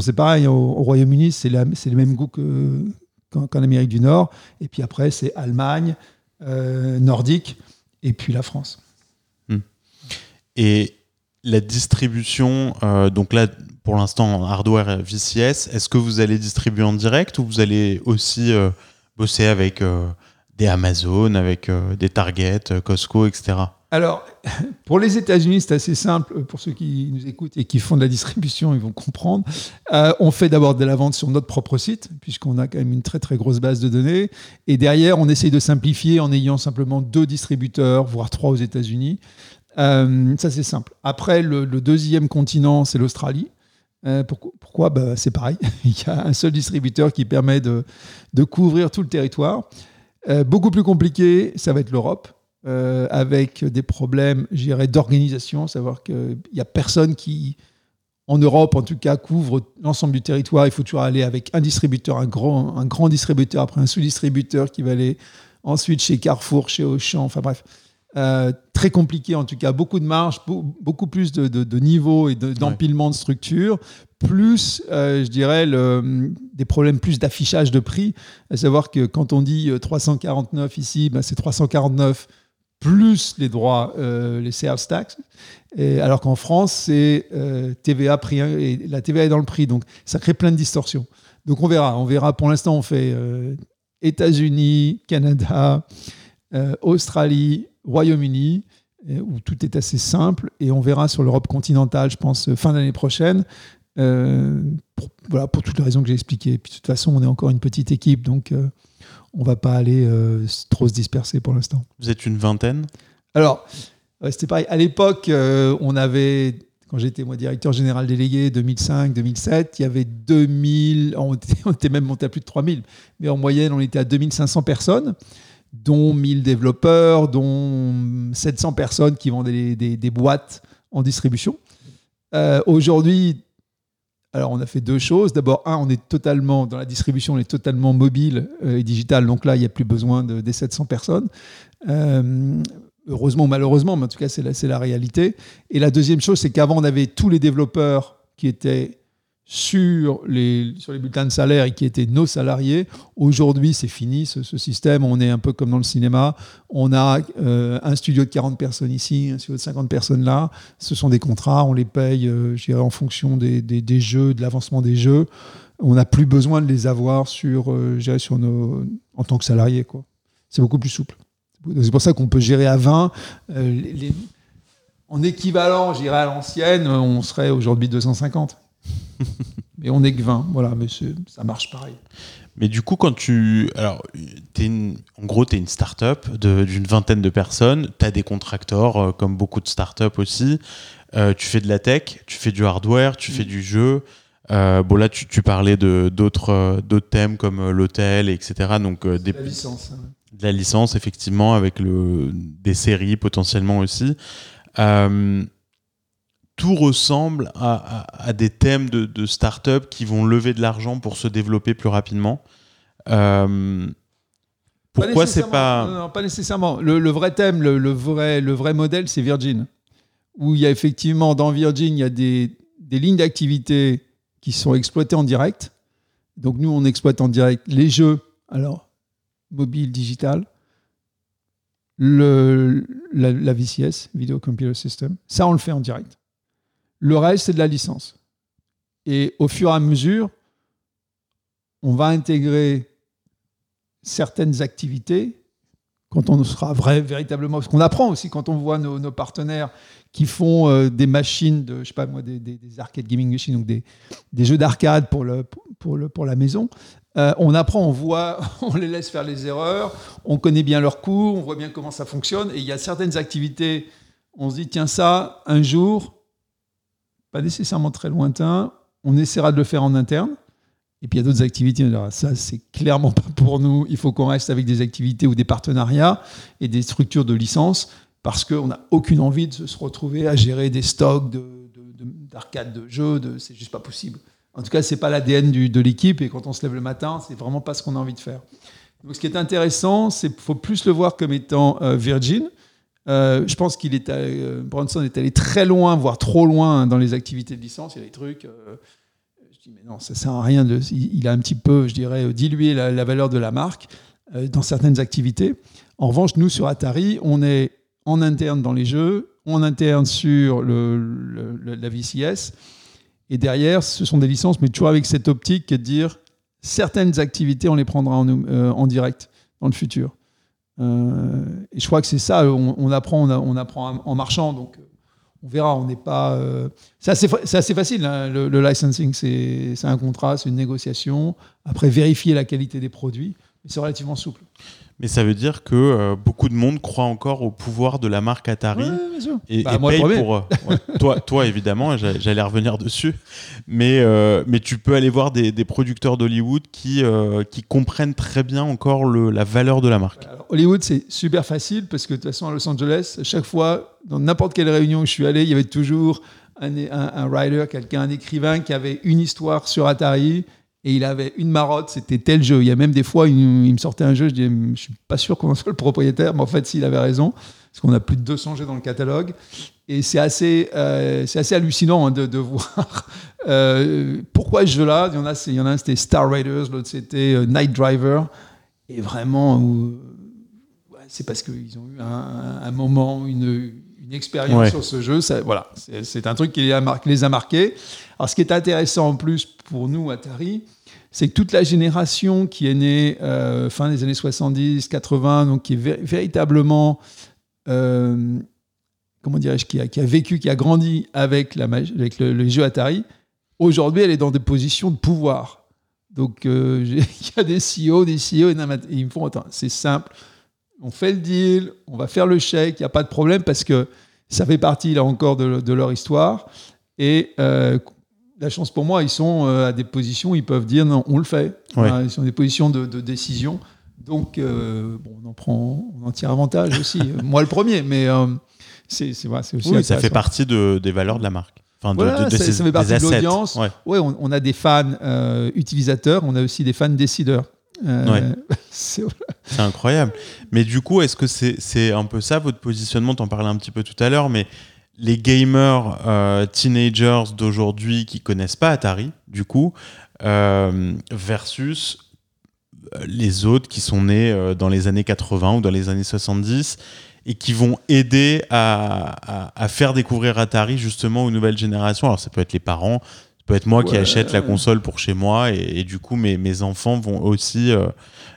C'est pareil, au, Royaume-Uni, c'est le même goût qu'en Amérique du Nord. Et puis après, c'est Allemagne, euh, Nordique, et puis la France. Hmm. Et la distribution, donc là, pour l'instant, hardware VCS, est-ce que vous allez distribuer en direct ou vous allez aussi bosser avec des Amazon, avec euh, des Target, euh, Costco, etc. Alors, [LAUGHS] pour les États-Unis, c'est assez simple. Pour ceux qui nous écoutent et qui font de la distribution, ils vont comprendre. Euh, on fait d'abord de la vente sur notre propre site, puisqu'on a quand même une très très grosse base de données. Et derrière, on essaye de simplifier en ayant simplement deux distributeurs, voire trois aux États-Unis. ça, c'est simple. Après, le, deuxième continent, c'est l'Australie. pourquoi, bah, C'est pareil. [LAUGHS] Il y a un seul distributeur qui permet de, couvrir tout le territoire. Euh, beaucoup plus compliqué, ça va être l'Europe, euh, avec des problèmes, d'organisation, savoir qu'il n'y a personne qui, en Europe en tout cas, couvre l'ensemble du territoire. Il faut toujours aller avec un distributeur, un grand, un grand distributeur, après un sous-distributeur qui va aller ensuite chez Carrefour, chez Auchan, enfin bref. Euh, très compliqué en tout cas, beaucoup de marge, beaucoup plus de, de, niveau et d'empilement de, structures, plus, euh, je dirais, des problèmes plus d'affichage de prix, à savoir que quand on dit 349 euh, ici, ben c'est 349 plus les droits, les sales tax, et, alors qu'en France, c'est TVA prix, et la TVA est dans le prix, donc ça crée plein de distorsions. Donc on verra, on verra. Pour l'instant, on fait États-Unis, Canada, Australie, Royaume-Uni, où tout est assez simple, et on verra sur l'Europe continentale, je pense, fin d'année prochaine. Euh, pour, voilà, pour toutes les raisons que j'ai expliquées. De toute façon, on est encore une petite équipe, donc euh, on va pas aller euh, trop se disperser pour l'instant. Vous êtes une vingtaine? Alors, c'était pareil. À l'époque, on avait quand j'étais moi directeur général délégué 2005-2007, il y avait 2000, on était, [LAUGHS] on était, même monté à plus de 3000, mais en moyenne on était à 2500 personnes dont 1000 développeurs, dont 700 personnes qui vendaient des, boîtes en distribution. Euh, aujourd'hui, alors on a fait deux choses. D'abord, un, on est totalement dans la distribution, on est totalement mobile euh, et digital. Donc là, il n'y a plus besoin de, des 700 personnes. Euh, heureusement ou malheureusement, mais en tout cas, c'est la, la réalité. Et la deuxième chose, c'est qu'avant, on avait tous les développeurs qui étaient sur les, sur les bulletins de salaire et qui étaient nos salariés. Aujourd'hui, c'est fini ce, système. On est un peu comme dans le cinéma. On a euh, un studio de 40 personnes ici, un studio de 50 personnes là. Ce sont des contrats, on les paye euh, en fonction des, des, jeux, de l'avancement des jeux. On n'a plus besoin de les avoir sur, euh, sur nos, en tant que salarié. C'est beaucoup plus souple. C'est pour ça qu'on peut gérer à 20. les, en équivalent, j'irais à l'ancienne, on serait aujourd'hui 250. [LAUGHS] mais on est que 20, voilà, mais ça marche pareil. Mais du coup, quand tu. Alors, es en gros, tu es une start-up d'une vingtaine de personnes, tu as des contracteurs, euh, comme beaucoup de start-up aussi. Euh, tu fais de la tech, tu fais du hardware, tu fais mm. du jeu. Euh, bon, là, tu, tu parlais d'autres thèmes comme l'hôtel, etc. Donc, des, la licence. Hein. De la licence, effectivement, avec le, des séries potentiellement aussi tout ressemble à, des thèmes de, start-up qui vont lever de l'argent pour se développer plus rapidement. Euh, pourquoi c'est pas. Non, pas nécessairement. Le, vrai thème, le, vrai, le vrai modèle, c'est Virgin. Où il y a effectivement, dans Virgin, il y a des, lignes d'activité qui sont exploitées en direct. Donc nous, on exploite en direct les jeux, alors mobile, digital, le, la, la VCS, Video Computer System. Ça, on le fait en direct. Le reste, c'est de la licence. Et au fur et à mesure, on va intégrer certaines activités quand on sera vrai, véritablement. Parce qu'on apprend aussi quand on voit nos, partenaires qui font euh, des machines, de, je sais pas moi, des, arcade gaming machines, donc des, jeux d'arcade pour, le, pour, le, pour la maison. Euh, on apprend, on voit, [LAUGHS] on les laisse faire les erreurs, on connaît bien leurs cours, on voit bien comment ça fonctionne. Et il y a certaines activités, on se dit, tiens, ça, un jour, pas nécessairement très lointain. On essaiera de le faire en interne. Et puis il y a d'autres activités. Ça, c'est clairement pas pour nous. Il faut qu'on reste avec des activités ou des partenariats et des structures de licence parce qu'on n'a aucune envie de se retrouver à gérer des stocks d'arcades de, jeux. C'est juste pas possible. En tout cas, c'est pas l'ADN de l'équipe. Et quand on se lève le matin, c'est vraiment pas ce qu'on a envie de faire. Donc, ce qui est intéressant, c'est qu'il faut plus le voir comme étant euh, Virgin. Euh, je pense qu'il est euh, Bronson est allé très loin, voire trop loin dans les activités de licence. Il y a des trucs. Euh, je dis mais non, ça sert à rien. Il a un petit peu, je dirais, dilué la, valeur de la marque dans certaines activités. En revanche, nous sur Atari, on est en interne dans les jeux, en interne sur la VCS, et derrière, ce sont des licences, mais toujours avec cette optique de dire certaines activités, on les prendra en, en direct dans le futur. Euh, et je crois que c'est ça, on, apprend, on, apprend en marchant, donc euh, on verra, on n'est pas... Euh, c'est assez, facile, hein, le, le, licensing, c'est un contrat, c'est une négociation, après vérifier la qualité des produits, mais c'est relativement souple. Mais ça veut dire que euh, beaucoup de monde croit encore au pouvoir de la marque Atari et, bah, paye pour. Euh, [LAUGHS] toi, toi, évidemment, j'allais revenir dessus. Mais, euh, mais tu peux aller voir des, producteurs d'Hollywood qui, qui comprennent très bien encore le, la valeur de la marque. Hollywood, c'est super facile parce que de toute façon, à Los Angeles, chaque fois, dans n'importe quelle réunion où je suis allé, il y avait toujours un, un, un writer, quelqu'un, un écrivain qui avait une histoire sur Atari et il avait une marotte, c'était tel jeu. Il y a même des fois, il, me sortait un jeu, je disais, je suis pas sûr qu'on soit le propriétaire, mais en fait, s'il avait raison, parce qu'on a plus de 200 jeux dans le catalogue. Et c'est assez, euh, c'est assez hallucinant hein, de, de, [LAUGHS] voir euh, pourquoi ce jeu-là. Il y en a, il y en a un, c'était Star Raiders, l'autre, c'était euh, Night Driver. Et vraiment, c'est parce qu'ils ont eu un, moment, une, une expérience sur ce jeu. Ça, voilà, c'est un truc qui les, a les a marqués. Alors, ce qui est intéressant en plus pour nous, Atari, c'est que toute la génération qui est née euh, fin des années 70, 80, donc qui est véritablement, euh, comment dirais-je, qui a, vécu, qui a grandi avec, le, jeu Atari, aujourd'hui, elle est dans des positions de pouvoir. Donc, euh, [LAUGHS] il y a des CEO, des CEO, ils me font, attends, c'est simple, on fait le deal, on va faire le chèque, il n'y a pas de problème parce que ça fait partie, là encore, de, leur histoire. Et la chance pour moi, ils sont euh, à des positions ils peuvent dire non, on le fait. ils sont à des positions de, décision. Donc, euh, bon, on en prend, on en tire avantage aussi. [LAUGHS] moi, le premier, mais euh, c'est aussi. Oui, ça fait partie de, des valeurs de la marque. Enfin, de, ça, fait partie de l'audience. Ouais. on, a des fans utilisateurs, on a aussi des fans décideurs. [LAUGHS] c'est incroyable. Mais du coup, est-ce que c'est un peu ça votre positionnement? Tu en parlais un petit peu tout à l'heure, mais les gamers euh, teenagers d'aujourd'hui qui connaissent pas Atari, du coup, euh, versus euh, les autres qui sont nés dans les années 80 ou dans les années 70 et qui vont aider à, à- à faire découvrir Atari justement aux nouvelles générations. Alors ça peut être les parents, ça peut être moi qui achète la console pour chez moi et, et du coup mes, mes enfants vont aussi euh,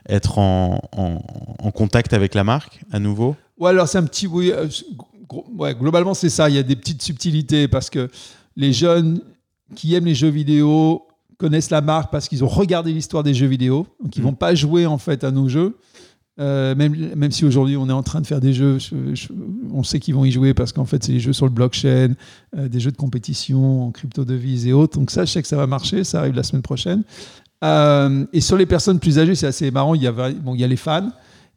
être en, en- en contact avec la marque à nouveau. Ouais, alors c'est un petit. Oui, ouais, globalement, c'est ça. Il y a des petites subtilités parce que les jeunes qui aiment les jeux vidéo connaissent la marque parce qu'ils ont regardé l'histoire des jeux vidéo. Donc, ils Mm. vont pas jouer en fait à nos jeux. Euh, même, même si aujourd'hui on est en train de faire des jeux, je- je- on sait qu'ils vont y jouer parce qu'en fait c'est des jeux sur le blockchain, euh, des jeux de compétition en crypto devises et autres. Donc ça, je sais que ça va marcher, ça arrive la semaine prochaine. Euh, et sur les personnes plus âgées, c'est assez marrant. Il y a, bon, il y a les fans,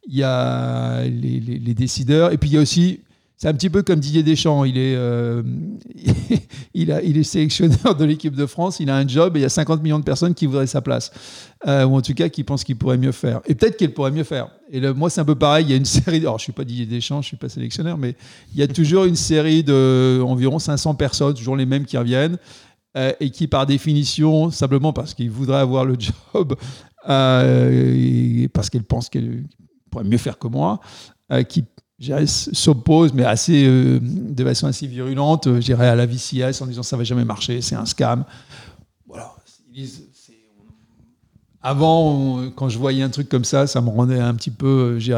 il y a les, les- les décideurs, et puis il y a aussi, c'est un petit peu comme Didier Deschamps, il est, euh, [LAUGHS] il, est sélectionneur de l'équipe de France, il a un job et il y a 50 millions de personnes qui voudraient sa place, Euh, ou en tout cas qui pensent qu'il pourrait mieux faire. Et peut-être qu'elle pourrait mieux faire. Et moi, c'est un peu pareil, il y a une série, alors je suis pas Didier Deschamps, je suis pas sélectionneur, mais il y a toujours une série de environ 500 personnes, toujours les mêmes qui reviennent. euh, et qui, par définition, simplement parce qu'ils voudraient avoir le job, et parce qu'elles pensent qu'elles pourraient mieux faire que moi, qui je dirais, s- s'opposent, mais assez, euh, de façon assez virulente, euh, je à la VCS en disant ça va jamais marcher, c'est un scam. Voilà. Avant, quand je voyais un truc comme ça, ça me rendait un petit peu, euh, je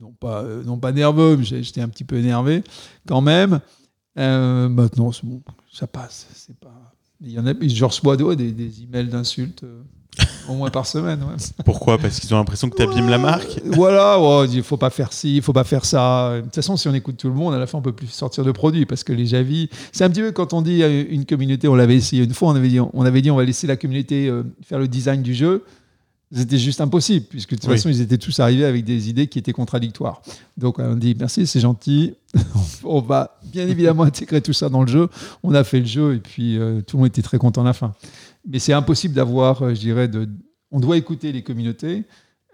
non, pas, non pas nerveux, mais j'étais un petit peu énervé quand même. Maintenant, bon, ça passe. Pas. Il y en a, je reçois des, des emails d'insultes au moins par semaine. ouais. [LAUGHS] Pourquoi? Parce qu'ils ont l'impression que tu abîmes la marque? Voilà, ouais, il faut pas faire ci, il faut pas faire ça. De toute façon, si on écoute tout le monde, à la fin, on peut plus sortir de produits parce que les Javis, c'est un petit peu quand on dit à une communauté, on l'avait essayé une fois, on avait dit, on avait dit, on va laisser la communauté euh, faire le design du jeu. C'était juste impossible, puisque de toute Oui. façon, ils étaient tous arrivés avec des idées qui étaient contradictoires. Donc, on dit merci, c'est gentil. [LAUGHS] on va bien évidemment intégrer tout ça dans le jeu. On a fait le jeu et puis euh, tout le monde était très content à la fin. Mais c'est impossible d'avoir, euh, je dirais, de. On doit écouter les communautés.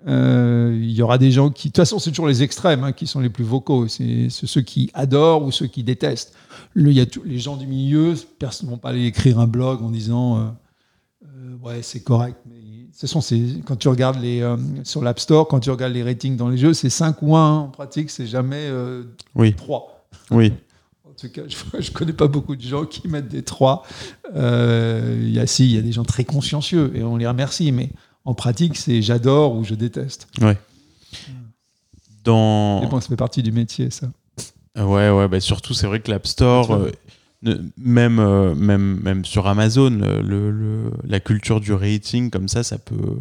Euh, Il y aura des gens qui. De toute façon, c'est toujours les extrêmes hein, qui sont les plus vocaux. C'est ceux qui adorent ou ceux qui détestent. Le- Il y a les gens du milieu, personne ne vont pas aller écrire un blog en disant euh, euh, ouais, c'est correct. Mais de toute façon, c'est quand tu regardes les, sur l'App Store, quand tu regardes les ratings dans les jeux, c'est 5 ou 1 en pratique, c'est jamais Oui, 3. oui. [LAUGHS] En tout cas, [LAUGHS] je ne connais pas beaucoup de gens qui mettent des 3. Euh, Il y a, si, il y a des gens très consciencieux et on les remercie, mais en pratique, c'est j'adore ou je déteste. Dans... Mais bon, ça fait partie du métier, ça. Ouais, ouais, bah surtout, c'est vrai que l'App Store, euh, même, euh, même, même sur Amazon, le, le- la culture du rating, comme ça, ça peut.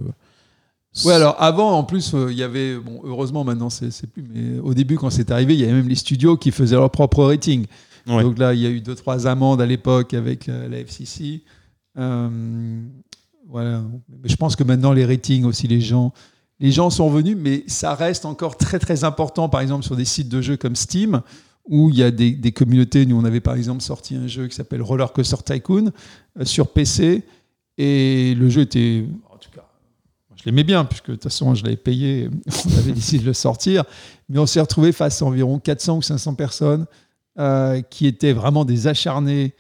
Ouais, alors avant, en plus, euh, il y avait, bon, heureusement maintenant, c'est plus, mais au début, quand c'est arrivé, il y avait même les studios qui faisaient leur propre rating. Ouais. Donc là, il y a eu deux, trois amendes à l'époque avec euh, la FCC. Euh, voilà. Mais je pense que maintenant, les ratings aussi, les gens, les gens sont venus, mais ça reste encore très, très important, par exemple, sur des sites de jeux comme Steam, où il y a des, des communautés. Nous, on avait par exemple sorti un jeu qui s'appelle Roller Coaster Tycoon euh, sur PC, et le jeu était, je l'aimais bien, puisque de toute façon, je l'avais payé, on avait décidé de le sortir, mais on s'est retrouvé face à environ 400 ou 500 personnes euh, qui étaient vraiment des acharnés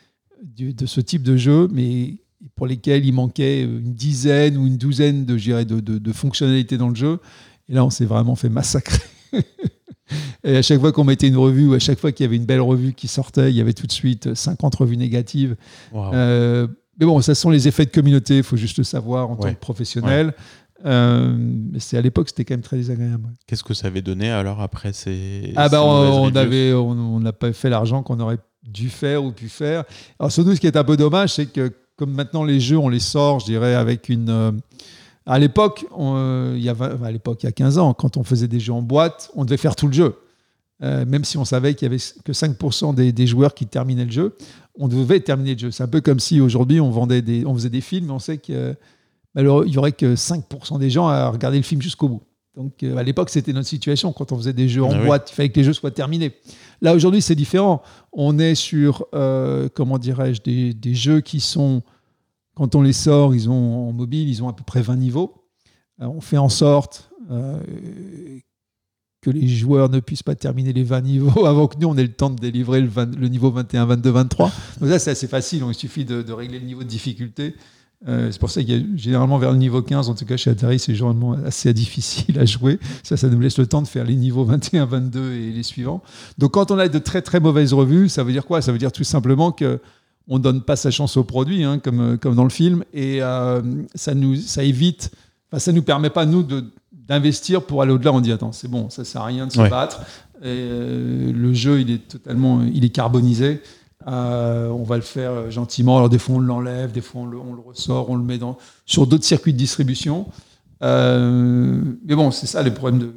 du- de ce type de jeu, mais pour lesquels il manquait une dizaine ou une douzaine de, de, de- de fonctionnalités dans le jeu. Et là, on s'est vraiment fait massacrer. [LAUGHS] Et à chaque fois qu'on mettait une revue, ou à chaque fois qu'il y avait une belle revue qui sortait, il y avait tout de suite 50 revues négatives. Euh, mais bon, ça sont les effets de communauté, il faut juste le savoir en tant que professionnel. Euh, c'est à l'époque, c'était quand même très désagréable. Qu'est-ce que ça avait donné alors après ces. Ah ces bah on, on avait, on n'a pas fait l'argent qu'on aurait dû faire ou pu faire. Alors surtout, ce qui est un peu dommage, c'est que comme maintenant les jeux, on les sort, je dirais, avec une. euh, à l'époque, euh, il y a, à l'époque, il y a 15 ans, quand on faisait des jeux en boîte, on devait faire tout le jeu. Euh, même si on savait qu'il y avait que 5% des, des joueurs qui terminaient le jeu, on devait terminer le jeu. C'est un peu comme si aujourd'hui on vendait des, on faisait des films, on sait qu'il y aurait que 5% des gens à regarder le film jusqu'au bout. Donc euh, à l'époque, c'était notre situation quand on faisait des jeux en Ah oui. boîte. Il fallait que les jeux soient terminés. Là aujourd'hui, c'est différent. On est sur euh, comment dirais-je des, des jeux qui sont quand on les sort, ils ont en mobile, ils ont à peu près 20 niveaux. Euh, on fait en sorte euh, que les joueurs ne puissent pas terminer les 20 niveaux [LAUGHS] avant que nous, on ait le temps de délivrer le, 20 le niveau 21, 22, 23. Donc ça, c'est assez facile. Donc, il suffit de, de, régler le niveau de difficulté. Euh, c'est pour ça qu'il y a généralement vers le niveau 15, en tout cas chez Atari, c'est généralement assez difficile à jouer. Ça, ça nous laisse le temps de faire les niveaux 21, 22 et les suivants. Donc quand on a de très très mauvaises revues, ça veut dire quoi? Ça veut dire tout simplement que on donne pas sa chance au produit, hein, comme, comme dans le film, et euh, ça, nous, ça évite, enfin, ça nous permet pas, nous, de, d'investir pour aller au-delà. On dit, attends, c'est bon, ça sert à rien de se Ouais. battre. Et, euh, le jeu, il est totalement, il est carbonisé. Euh, on va le faire euh, gentiment. Alors des fois on l'enlève, des fois on le, on le ressort, on le met dans, sur d'autres circuits de distribution. Euh, mais bon, c'est ça les problèmes de,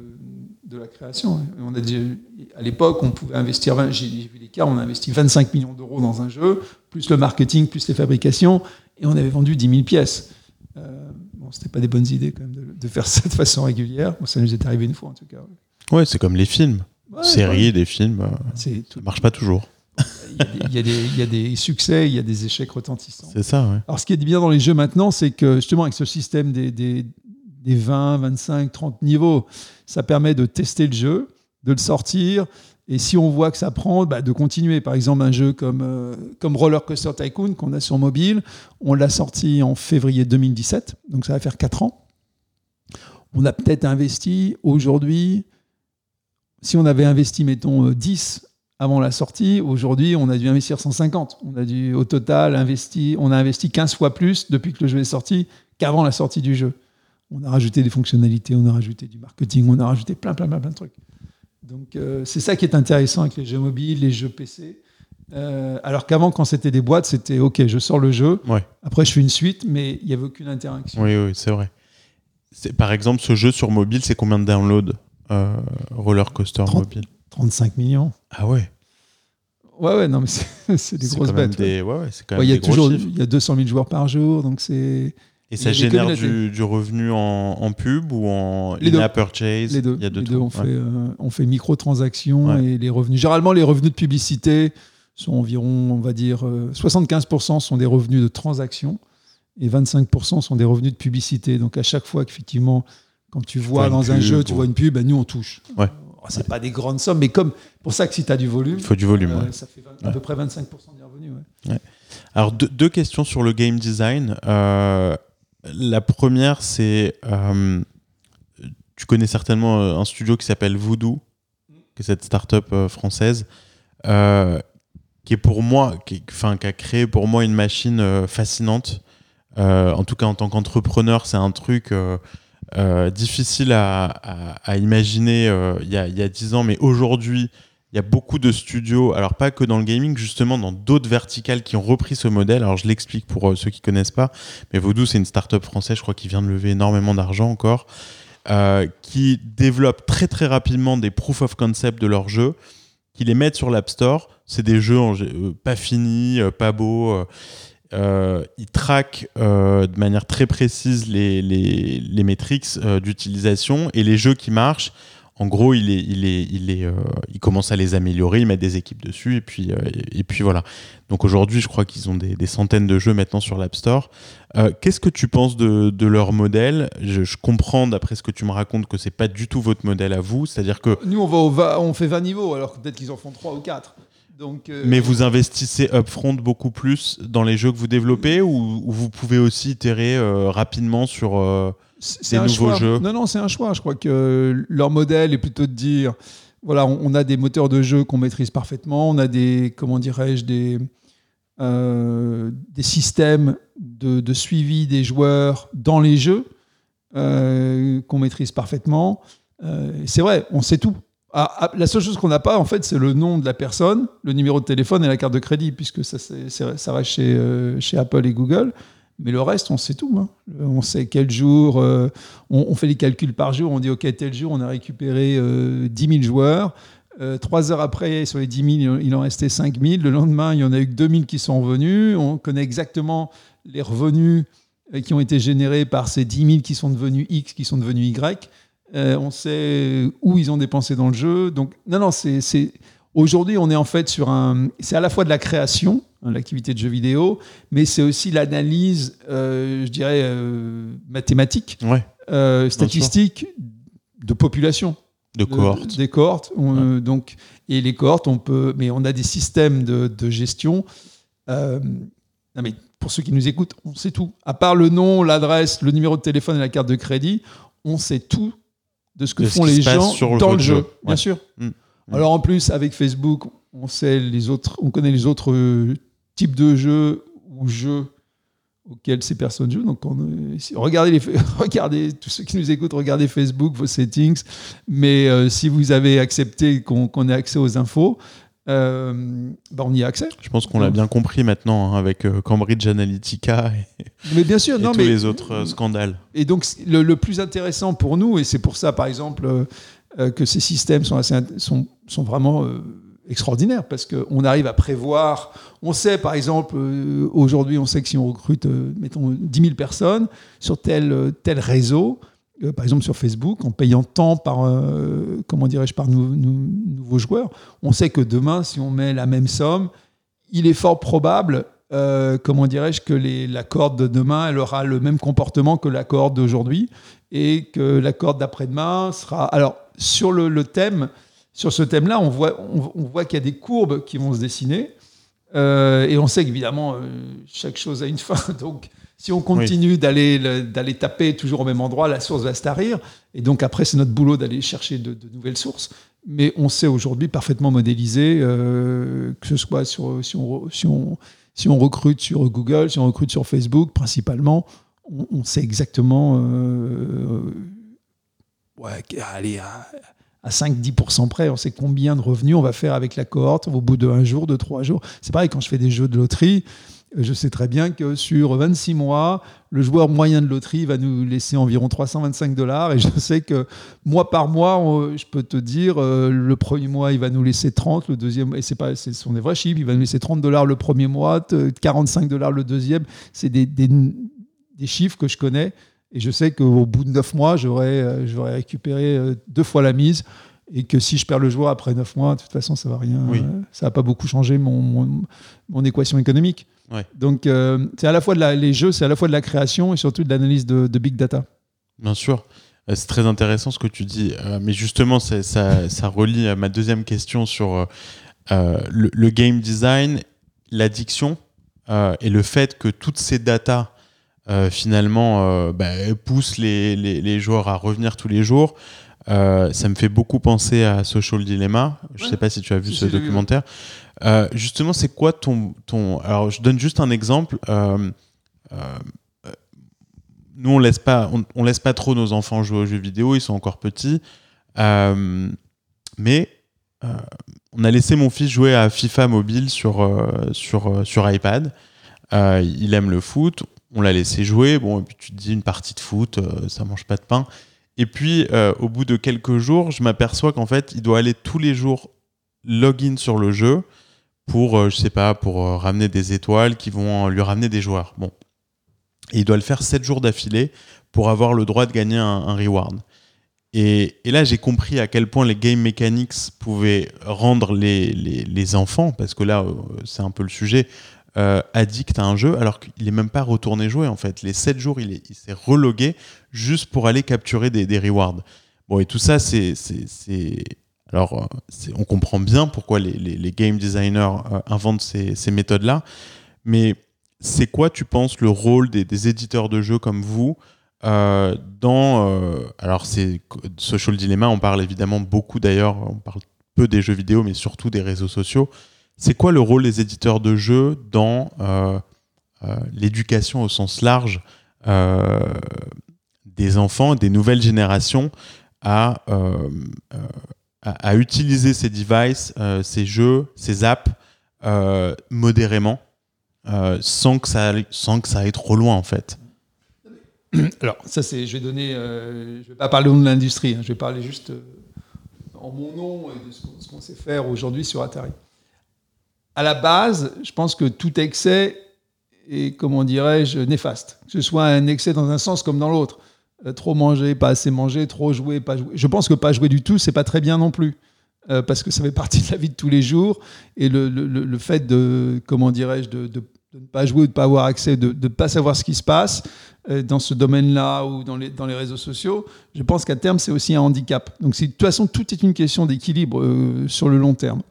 de la création. On a dit, à l'époque, on pouvait investir, 20 j'ai vu les cas, on a investi 25 millions d'euros dans un jeu, plus le marketing, plus les fabrications, et on avait vendu 10 000 pièces. Euh, bon, c'était pas des bonnes idées quand même de, de faire [LAUGHS] ça de façon régulière. Bon, ça nous est arrivé une fois en tout cas. Ouais, c'est comme les films. Ouais, Séries, ouais. des films, ça marche pas toujours. Il y, a des, il y a des- il y a des succès, il y a des échecs retentissants. C'est ça, ouais. Alors, ce qui est bien dans les jeux maintenant, c'est que justement, avec ce système des, des, des 20, 25, 30 niveaux, ça permet de tester le jeu, de le sortir. Et si on voit que ça prend, bah, de continuer. Par exemple, un jeu comme, euh, comme Roller Coaster Tycoon qu'on a sur mobile, on l'a sorti en février 2017, donc ça va faire 4 ans. On a peut-être investi aujourd'hui, si on avait investi, mettons, euh, 10 avant la sortie, aujourd'hui, on a dû investir 150. On a dû, au total, investi, on a investi 15 fois plus depuis que le jeu est sorti qu'avant la sortie du jeu. On a rajouté des fonctionnalités, on a rajouté du marketing, on a rajouté plein, plein, plein, plein de trucs. Donc, euh, c'est ça qui est intéressant avec les jeux mobiles, les jeux PC. Euh, alors qu'avant, quand c'était des boîtes, c'était OK, je sors le jeu, Ouais. après je fais une suite, mais il n'y avait aucune interaction. Oui, oui, c'est vrai. Par exemple, ce jeu sur mobile, c'est combien de downloads euh, Roller Coaster 30. mobile? 35 millions. Ah ouais. Ouais, ouais, non, mais c'est [LAUGHS] des grosses bêtes. ouais. des- ouais, ouais, c'est quand Ouais, même Il y a des toujours il y a 200 000 joueurs par jour, donc c'est Et ça génère du, du revenu en, en pub ou en Les deux. purchase? Les deux. Il y a deux Les deux, on, ouais. fait, euh, on fait microtransactions Ouais. et les revenus. Généralement, les revenus de publicité sont environ, on va dire, euh, 75% sont des revenus de transactions et 25% sont des revenus de publicité. Donc à chaque fois qu'effectivement, quand tu vois dans un pub jeu, tu vois une pub, ben, nous on touche. Ouais. C'est pas des grandes sommes, mais comme pour ça que si tu as du volume, Il faut du volume. euh, ouais. ça fait à peu près 25% des revenus. ouais. Alors, deux, deux questions sur le game design. Euh, la première, c'est. euh, tu connais certainement un studio qui s'appelle Voodoo, qui est cette start-up française, qui est pour moi, qui, enfin, qui a créé pour moi une machine fascinante. En tout cas, en tant qu'entrepreneur, c'est un truc euh, difficile à, imaginer euh, il y, a, il y a 10 ans, mais aujourd'hui, il y a beaucoup de studios, alors pas que dans le gaming, justement dans d'autres verticales qui ont repris ce modèle. Alors je l'explique pour euh, ceux qui connaissent pas, mais Voodoo c'est une start-up française, je crois, qui vient de lever énormément d'argent encore, qui développe très très rapidement des proof of concept de leurs jeux, qui les mettent sur l'App Store. C'est des jeux en pas finis, pas beaux. Euh, ils traquent euh, de manière très précise les, les, les métriques euh, d'utilisation et les jeux qui marchent. En gros, il, est, il, est, il, est, euh, il commence à les améliorer, ils mettent des équipes dessus, et puis, euh, et, puis voilà. Donc aujourd'hui, je crois qu'ils ont des, des centaines de jeux maintenant sur l'App Store. Qu'est-ce que tu penses de, de leur modèle? Je, comprends, d'après ce que tu me racontes, que c'est pas du tout votre modèle à vous. C'est-à-dire que. Nous, on, va- on fait 20 niveaux, alors que peut-être qu'ils en font 3 ou 4. Donc, euh, Mais vous investissez upfront beaucoup plus dans les jeux que vous développez ou, ou vous pouvez aussi itérer euh, rapidement sur. euh, des nouveaux choix. jeux. Non, non, c'est un choix. Je crois que leur modèle est plutôt de dire voilà, on, on a des moteurs de jeu qu'on maîtrise parfaitement, on a des, comment dirais-je, des, euh, des systèmes de, de suivi des joueurs dans les jeux qu'on maîtrise parfaitement. C'est vrai, on sait tout. Ah, ah, la seule chose qu'on n'a pas, en fait, c'est le nom de la personne, le numéro de téléphone et la carte de crédit, puisque ça, ça reste chez, euh, chez Apple et Google. Mais le reste, on sait tout. hein. On sait quel jour, euh, on, fait les calculs par jour, on dit, OK, tel jour, on a récupéré euh, 10 000 joueurs. Euh, trois heures après, sur les 10 000, il en restait 5 000. Le lendemain, il y en a eu que 2 000 qui sont revenus. On connaît exactement les revenus euh, qui ont été générés par ces 10 000 qui sont devenus X, qui sont devenus Y. Euh, on sait où ils ont dépensé dans le jeu. Donc, non, non, c'est. Aujourd'hui, on est en fait sur un. C'est à la fois de la création, hein, l'activité de jeu vidéo, mais c'est aussi l'analyse, euh, je dirais, euh, mathématique, Ouais, statistique de population. de cohortes. des cohortes. On, donc, et les cohortes, on peut, mais on a des systèmes de, de gestion. Non mais pour ceux qui nous écoutent, on sait tout. À part le nom, l'adresse, le numéro de téléphone et la carte de crédit, on sait tout de ce que De font les gens sur dans le jeu, jeu. bien Ouais. sûr. Mm. Mm. Alors en plus, avec Facebook, on sait les autres, on connaît les autres euh, types de jeux ou jeux auxquels ces personnes jouent. Donc, on, euh, si- regardez, les, [LAUGHS] regardez, tous ceux qui nous écoutent, regardez Facebook, vos settings. Mais euh, si vous avez accepté qu'on qu'on ait accès aux infos, euh, bah, on y a accès. Je pense qu'on l'a bien compris maintenant hein, avec euh, Cambridge Analytica et, Mais bien sûr, et non, tous mais les autres euh, scandales. Et donc, le, le plus intéressant pour nous, et c'est pour ça, par exemple, euh, que ces systèmes sont, assez, sont, sont vraiment extraordinaires, parce qu'on arrive à prévoir. On sait, par exemple, aujourd'hui, on sait que si on recrute, mettons, 10 000 personnes sur tel, tel réseau, euh, par exemple sur Facebook, en payant tant par, euh, comment dirais-je, par nou- nou- nouveaux joueurs, on sait que demain, si on met la même somme, il est fort probable, euh, comment dirais-je, que la corde de demain, elle aura le même comportement que la corde d'aujourd'hui, et que la corde d'après-demain sera. Alors, sur le, thème, sur ce thème-là, on voit, on, on voit qu'il y a des courbes qui vont se dessiner, et on sait qu'évidemment, chaque chose a une [LAUGHS] fin. Donc, si on continue d'aller le- d'aller taper toujours au même endroit, la source va se tarir. Et donc, après, c'est notre boulot d'aller chercher de, de nouvelles sources. Mais on sait aujourd'hui parfaitement modéliser, euh, que ce soit sur, si, on, si, on, si on recrute sur Google, si on recrute sur Facebook, principalement, on, on sait exactement, euh, ouais, allez, à, à 5-10% près, on sait combien de revenus on va faire avec la cohorte au bout de un jour, de trois jours. C'est pareil, quand je fais des jeux de loterie, je sais très bien que sur 26 mois, le joueur moyen de loterie va nous laisser environ 325 dollars. Et je sais que mois par mois, je peux te dire, euh, le premier mois, il va nous laisser 30, le deuxième, et c'est pas, ce sont des vrais chiffres, il va nous laisser 30 dollars le premier mois, t- 45 dollars le deuxième. C'est des, des chiffres que je connais. Et je sais qu'au bout de 9 mois, j'aurais euh, récupéré euh, deux fois la mise. Et que si je perds le joueur après 9 mois, de toute façon, ça va rien. Oui. euh, ça va pas beaucoup changer mon, mon, mon équation économique. Ouais. Donc, euh, c'est à la fois de la, les jeux, c'est à la fois de la création et surtout de l'analyse de, de big data. Bien sûr. C'est très intéressant ce que tu dis. Euh, mais justement, ça, ça relie à ma deuxième question sur euh, le, le game design, l'addiction et le fait que toutes ces datas, euh, finalement, euh, bah, poussent les, les- les joueurs à revenir tous les jours. Euh, ça me fait beaucoup penser à Social Dilemma. Je ne Ouais. sais pas si tu as vu Si, ce vu, documentaire. Euh, justement, c'est quoi ton, ton... Alors, je donne juste un exemple. Nous, on laisse pas, on, on laisse pas trop nos enfants jouer aux jeux vidéo. Ils sont encore petits. Euh, mais euh, on a laissé mon fils jouer à FIFA mobile sur, euh, sur, sur iPad. Il aime le foot. On l'a laissé jouer. Bon, et puis tu te dis une partie de foot, euh, ça mange pas de pain. Et puis, euh, au bout de quelques jours, je m'aperçois qu'en fait, il doit aller tous les jours login sur le jeu pour, euh, je sais pas, pour euh, ramener des étoiles qui vont euh, lui ramener des joueurs. Bon. Et il doit le faire 7 jours d'affilée pour avoir le droit de gagner un, reward. Et, là, j'ai compris à quel point les game mechanics pouvaient rendre les, les, enfants, parce que là, c'est un peu le sujet, euh, addicts à un jeu, alors qu'il n'est même pas retourné jouer, en fait. Les 7 jours, il est- il s'est relogué juste pour aller capturer des, des rewards. Bon, et tout ça, c'est... Alors, euh, on comprend bien pourquoi les, game designers euh, inventent ces, méthodes-là, mais c'est quoi, tu penses, le rôle des, éditeurs de jeux comme vous dans... alors, c'est Social Dilemma, on parle évidemment beaucoup d'ailleurs, on parle peu des jeux vidéo, mais surtout des réseaux sociaux. C'est quoi le rôle des éditeurs de jeux dans euh, euh, l'éducation au sens large euh, des enfants, des nouvelles générations à, utiliser ces devices, ces jeux, ces apps modérément, sans, que ça, sans que ça aille trop loin en fait? Alors, ça, c'est, je vais donner, je vais pas parler au nom de l'industrie, hein, je vais parler juste en mon nom et de ce qu'on sait faire aujourd'hui sur Atari. À la base, je pense que tout excès est, comment dirais-je, néfaste. Que ce soit un excès dans un sens comme dans l'autre. Euh, trop manger, pas assez manger, trop jouer, pas jouer. Je pense que pas jouer du tout, c'est pas très bien non plus. Euh, parce que ça fait [LAUGHS] partie de la vie de tous les jours. Et le, le- le- fait de, comment dirais-je, de, de- ne pas jouer ou de ne pas avoir accès, de ne pas savoir ce qui se passe euh, dans ce domaine-là ou dans les, dans les réseaux sociaux, je pense qu'à terme, c'est aussi un handicap. Donc, de toute façon, tout est une question d'équilibre sur le long terme.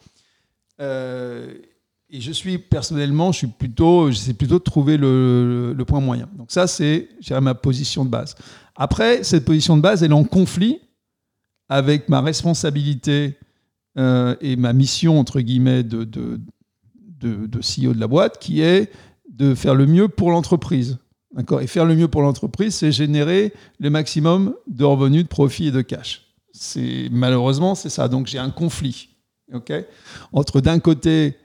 Euh, et je suis personnellement, je suis plutôt, j'essaie plutôt de trouver le, point moyen. Donc ça, c'est, ma position de base. Après, cette position de base, elle est en conflit avec ma responsabilité et ma mission entre guillemets de, de, de, CEO de la boîte, qui est de faire le mieux pour l'entreprise. Et faire le mieux pour l'entreprise, c'est générer le maximum de revenus, de profits et de cash. Malheureusement c'est ça. Donc j'ai un conflit, ok? Entre d'un côté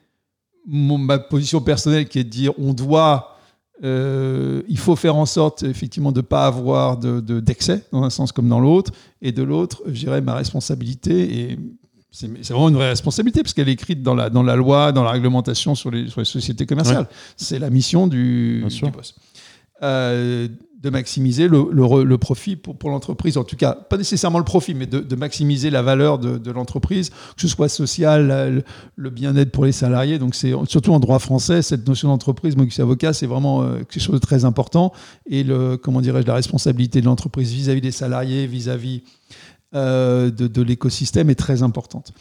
ma position personnelle qui est de dire on doit, euh, il faut faire en sorte effectivement de ne pas avoir d'excès de, dans un sens comme dans l'autre, et de l'autre, je dirais ma responsabilité et c'est vraiment une vraie responsabilité parce qu'elle est écrite dans la, dans la loi, dans la réglementation sur les, sur les sociétés commerciales. C'est la mission du, du boss. Euh, de maximiser le, profit pour, l'entreprise, en tout cas, pas nécessairement le profit, mais de, maximiser la valeur de, l'entreprise, que ce soit social, le, bien-être pour les salariés. Donc, c'est surtout en droit français, cette notion d'entreprise, moi avocat, c'est vraiment euh, quelque chose de très important. Et comment dirais-je, la responsabilité de l'entreprise vis-à-vis des salariés, vis-à-vis euh, de, l'écosystème est très importante.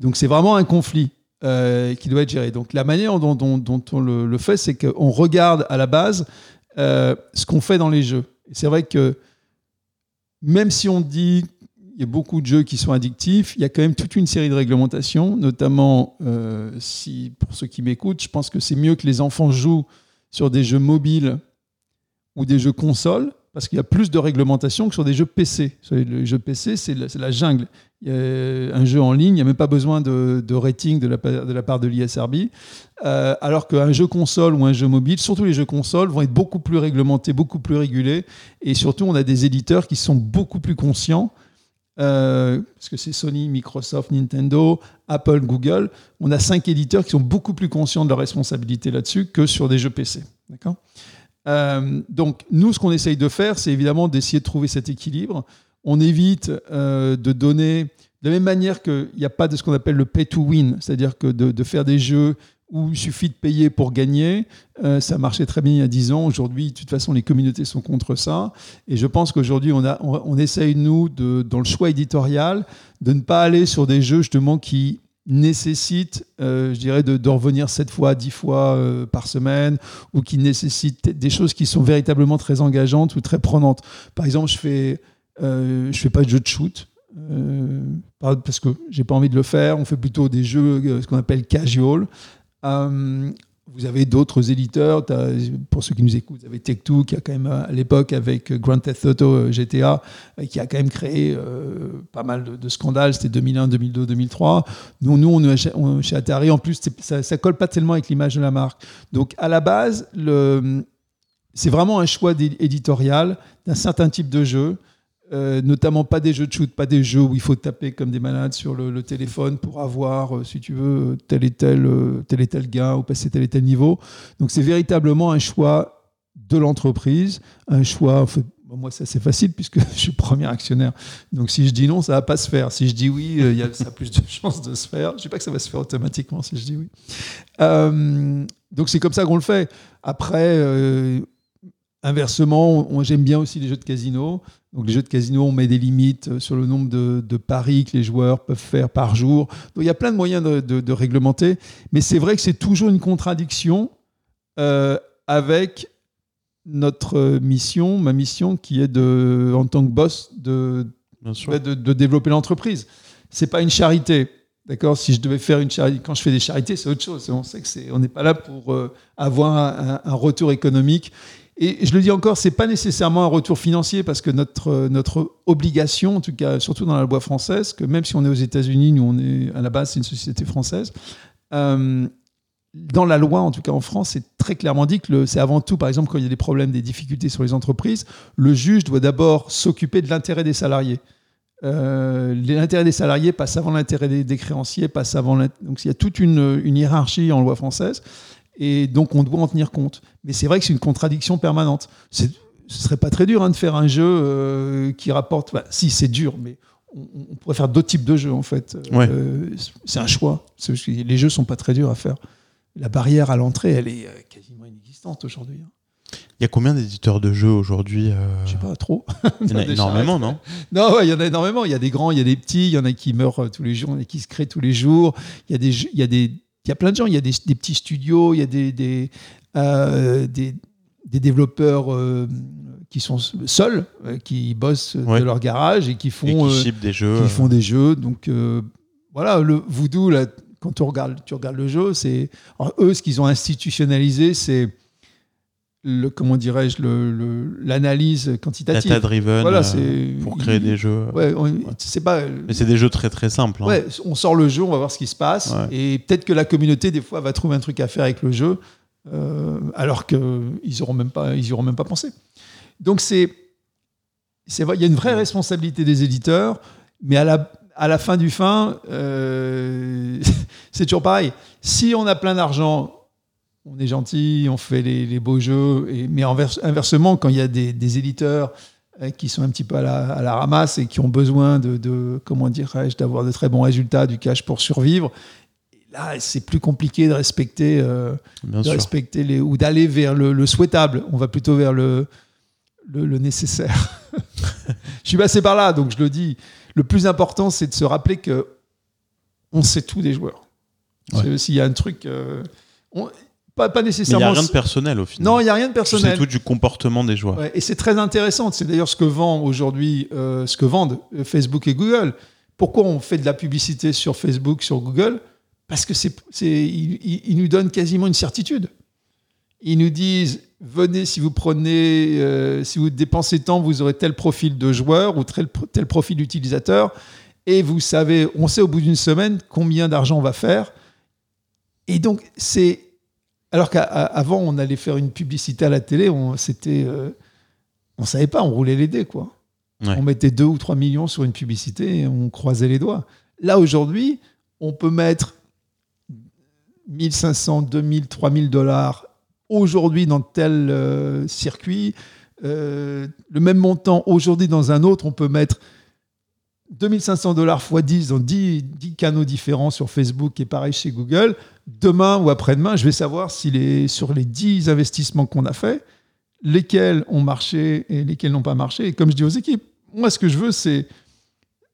Donc, c'est vraiment un conflit. qui doit être géré. Donc la manière dont on le, le fait, c'est qu'on regarde à la base euh, ce qu'on fait dans les jeux. C'est vrai que même si on dit il y a beaucoup de jeux qui sont addictifs, il y a quand même toute une série de réglementations, notamment euh, si, pour ceux qui m'écoutent, je pense que c'est mieux que les enfants jouent sur des jeux mobiles ou des jeux consoles, parce qu'il y a plus de réglementations que sur des jeux PC. Les jeux PC, c'est la, jungle. A un jeu en ligne, il n'y a même pas besoin de, rating de la, part de l'ISRB. Euh, alors qu'un jeu console ou un jeu mobile, surtout les jeux consoles, vont être beaucoup plus réglementés, beaucoup plus régulés. Et surtout, on a des éditeurs qui sont beaucoup plus conscients. Euh, parce que c'est Sony, Microsoft, Nintendo, Apple, Google. On a cinq éditeurs qui sont beaucoup plus conscients de leur responsabilité là-dessus que sur des jeux PC. D'accord? Euh, donc, nous, ce qu'on essaye de faire, c'est évidemment d'essayer de trouver cet équilibre. On évite euh, de donner, de la même manière qu'il n'y a pas de ce qu'on appelle le pay to win, c'est-à-dire que de, faire des jeux où il suffit de payer pour gagner. Euh, ça marchait très bien il y a 10 ans. Aujourd'hui, de toute façon, les communautés sont contre ça. Et je pense qu'aujourd'hui, on, essaye, nous, dans le choix éditorial, de ne pas aller sur des jeux justement qui nécessite, euh, je dirais, de, revenir 7 fois, 10 fois euh, par semaine, ou qui nécessite des choses qui sont véritablement très engageantes ou très prenantes. Par exemple, je fais, euh, je fais pas de jeux de shoot. parce que j'ai pas envie de le faire. On fait plutôt des jeux, ce qu'on appelle casual. Vous avez d'autres éditeurs, pour ceux qui nous écoutent, vous avez Tech2 qui a quand même à l'époque avec Grand Theft Auto euh, GTA, euh, qui a quand même créé euh, pas mal de, scandales, c'était 2001, 2002, 2003. Nous, nous on, chez Atari, en plus, ça, ça colle pas tellement avec l'image de la marque. Donc à la base, c'est vraiment un choix éditorial d'un certain type de jeu. Euh, notamment pas des jeux de shoot, pas des jeux où il faut taper comme des malades sur le, téléphone pour avoir, euh, si tu veux, tel et tel, euh, tel et tel gain ou passer tel et tel niveau. Donc c'est véritablement un choix de l'entreprise, un choix. moi, ça c'est facile puisque [LAUGHS] je suis premier actionnaire. Donc si je dis non, ça va pas se faire. Si je dis oui, il y a, ça a plus de [LAUGHS] chances de se faire. Je ne sais pas que ça va se faire automatiquement si je dis oui. donc c'est comme ça qu'on le fait. Après Inversement, j'aime bien aussi les jeux de casino. Donc les jeux de casino, on met des limites euh, sur le nombre de, paris que les joueurs peuvent faire par jour. Donc il y a plein de moyens de, réglementer. Mais c'est vrai que c'est toujours une contradiction euh, avec notre mission, ma mission, qui est de, en tant que boss, de, de, développer l'entreprise. C'est pas une charité. D'accord? Si je devais faire une charité, quand je fais des charités, c'est autre chose. On sait que c'est, on n'est pas là pour euh, avoir un, un, retour économique. Et je le dis encore, c'est pas nécessairement un retour financier parce que notre, notre obligation, en tout cas, surtout dans la loi française, que même si on est aux États-Unis, nous on est à la base, c'est une société française. Euh, dans la loi, en tout cas en France, c'est très clairement dit que c'est avant tout, par exemple, quand il y a des problèmes, des difficultés sur les entreprises, le juge doit d'abord s'occuper de l'intérêt des salariés. Euh, l'intérêt des salariés passe avant l'intérêt des, créanciers, passe avant. Donc il y a toute une hiérarchie en loi française. Et donc, on doit en tenir compte. Mais c'est vrai que c'est une contradiction permanente. Ce serait pas très dur hein, de faire un jeu euh, qui rapporte. si, c'est dur, mais on, pourrait faire d'autres types de jeux, en fait. Euh, c'est un choix. Les jeux sont pas très durs à faire. La barrière à l'entrée, elle est euh, quasiment inexistante aujourd'hui. hein. Il y a combien d'éditeurs de jeux aujourd'hui euh, Je sais pas trop. [LAUGHS] Il y en a énormément, non? Non, ouais, il y en a énormément. Il y a des grands, il y a des petits, il y en a qui meurent tous les jours, il y en a qui se créent tous les jours. Il y a des, jeux- il y a des, il y a plein de gens. Il y a des, des petits studios, il y a des, des, euh, des, des développeurs euh, qui sont seuls, euh, qui bossent Ouais. de leur garage et qui Et font, qui des jeux. qui font des jeux. Donc voilà, le voodoo, là, quand on regarde, tu regardes le jeu, c'est eux ce qu'ils ont institutionnalisé, c'est le comment dirais-je l'analyse quantitative. Data driven Voilà, euh, pour créer des jeux. Ouais, on- c'est pas. Mais c'est des jeux très très simples. hein. Ouais, on sort le jeu, on va voir ce qui se passe, et peut-être que la communauté des fois va trouver un truc à faire avec le jeu, euh, alors que ils auront même pas, ils y auront même pas pensé. Donc c'est, c'est il y a une vraie responsabilité des éditeurs, mais à la à la fin du fin, euh, [LAUGHS] c'est toujours pareil. Si on a plein d'argent, on est gentil, on fait les, les beaux jeux, et, mais inversement, quand il y a des, des éditeurs euh, qui sont un petit peu à la, à la ramasse et qui ont besoin de, de comment dirais-je, d'avoir de très bons résultats, du cash pour survivre, et là, c'est plus compliqué de respecter, euh, de respecter les, ou d'aller vers le, le souhaitable. On va plutôt vers le, le, le nécessaire. [LAUGHS] je suis passé par là, donc je le dis. Le plus important, c'est de se rappeler que on sait tout des joueurs. Ouais. S'il y a un truc, euh, on- pas, pas Mais il n'y nécessairement. a rien de personnel au final. non, il n'y a rien de personnel. tout du comportement des joueurs. Ouais, et c'est très intéressant. C'est d'ailleurs ce que vend aujourd'hui, euh, ce que vendent euh, Facebook et Google. Pourquoi on fait de la publicité sur Facebook, sur Google? Parce que c'est, c'est, ils nous donnent quasiment une certitude. Ils nous disent venez si vous prenez, euh, si vous dépensez tant, vous aurez tel profil de joueur ou tel, tel profil d'utilisateur. Et vous savez, on sait au bout d'une semaine combien d'argent on va faire. Et donc, c'est. Alors qu'avant, on allait faire une publicité à la télé, on, c'était. euh, on savait pas, on roulait les dés, quoi. Ouais. On mettait 2 ou 3 millions sur une publicité et on croisait les doigts. Là, aujourd'hui, on peut mettre 1500, 2000, 3000 dollars aujourd'hui dans tel euh, circuit. Euh, le même montant aujourd'hui dans un autre, on peut mettre 2500 dollars x 10 dans 10, 10 canaux différents sur Facebook et pareil chez Google. Demain ou après-demain, je vais savoir si les, sur les 10 investissements qu'on a fait, lesquels ont marché et lesquels n'ont pas marché. Et comme je dis aux équipes, moi, ce que je veux, c'est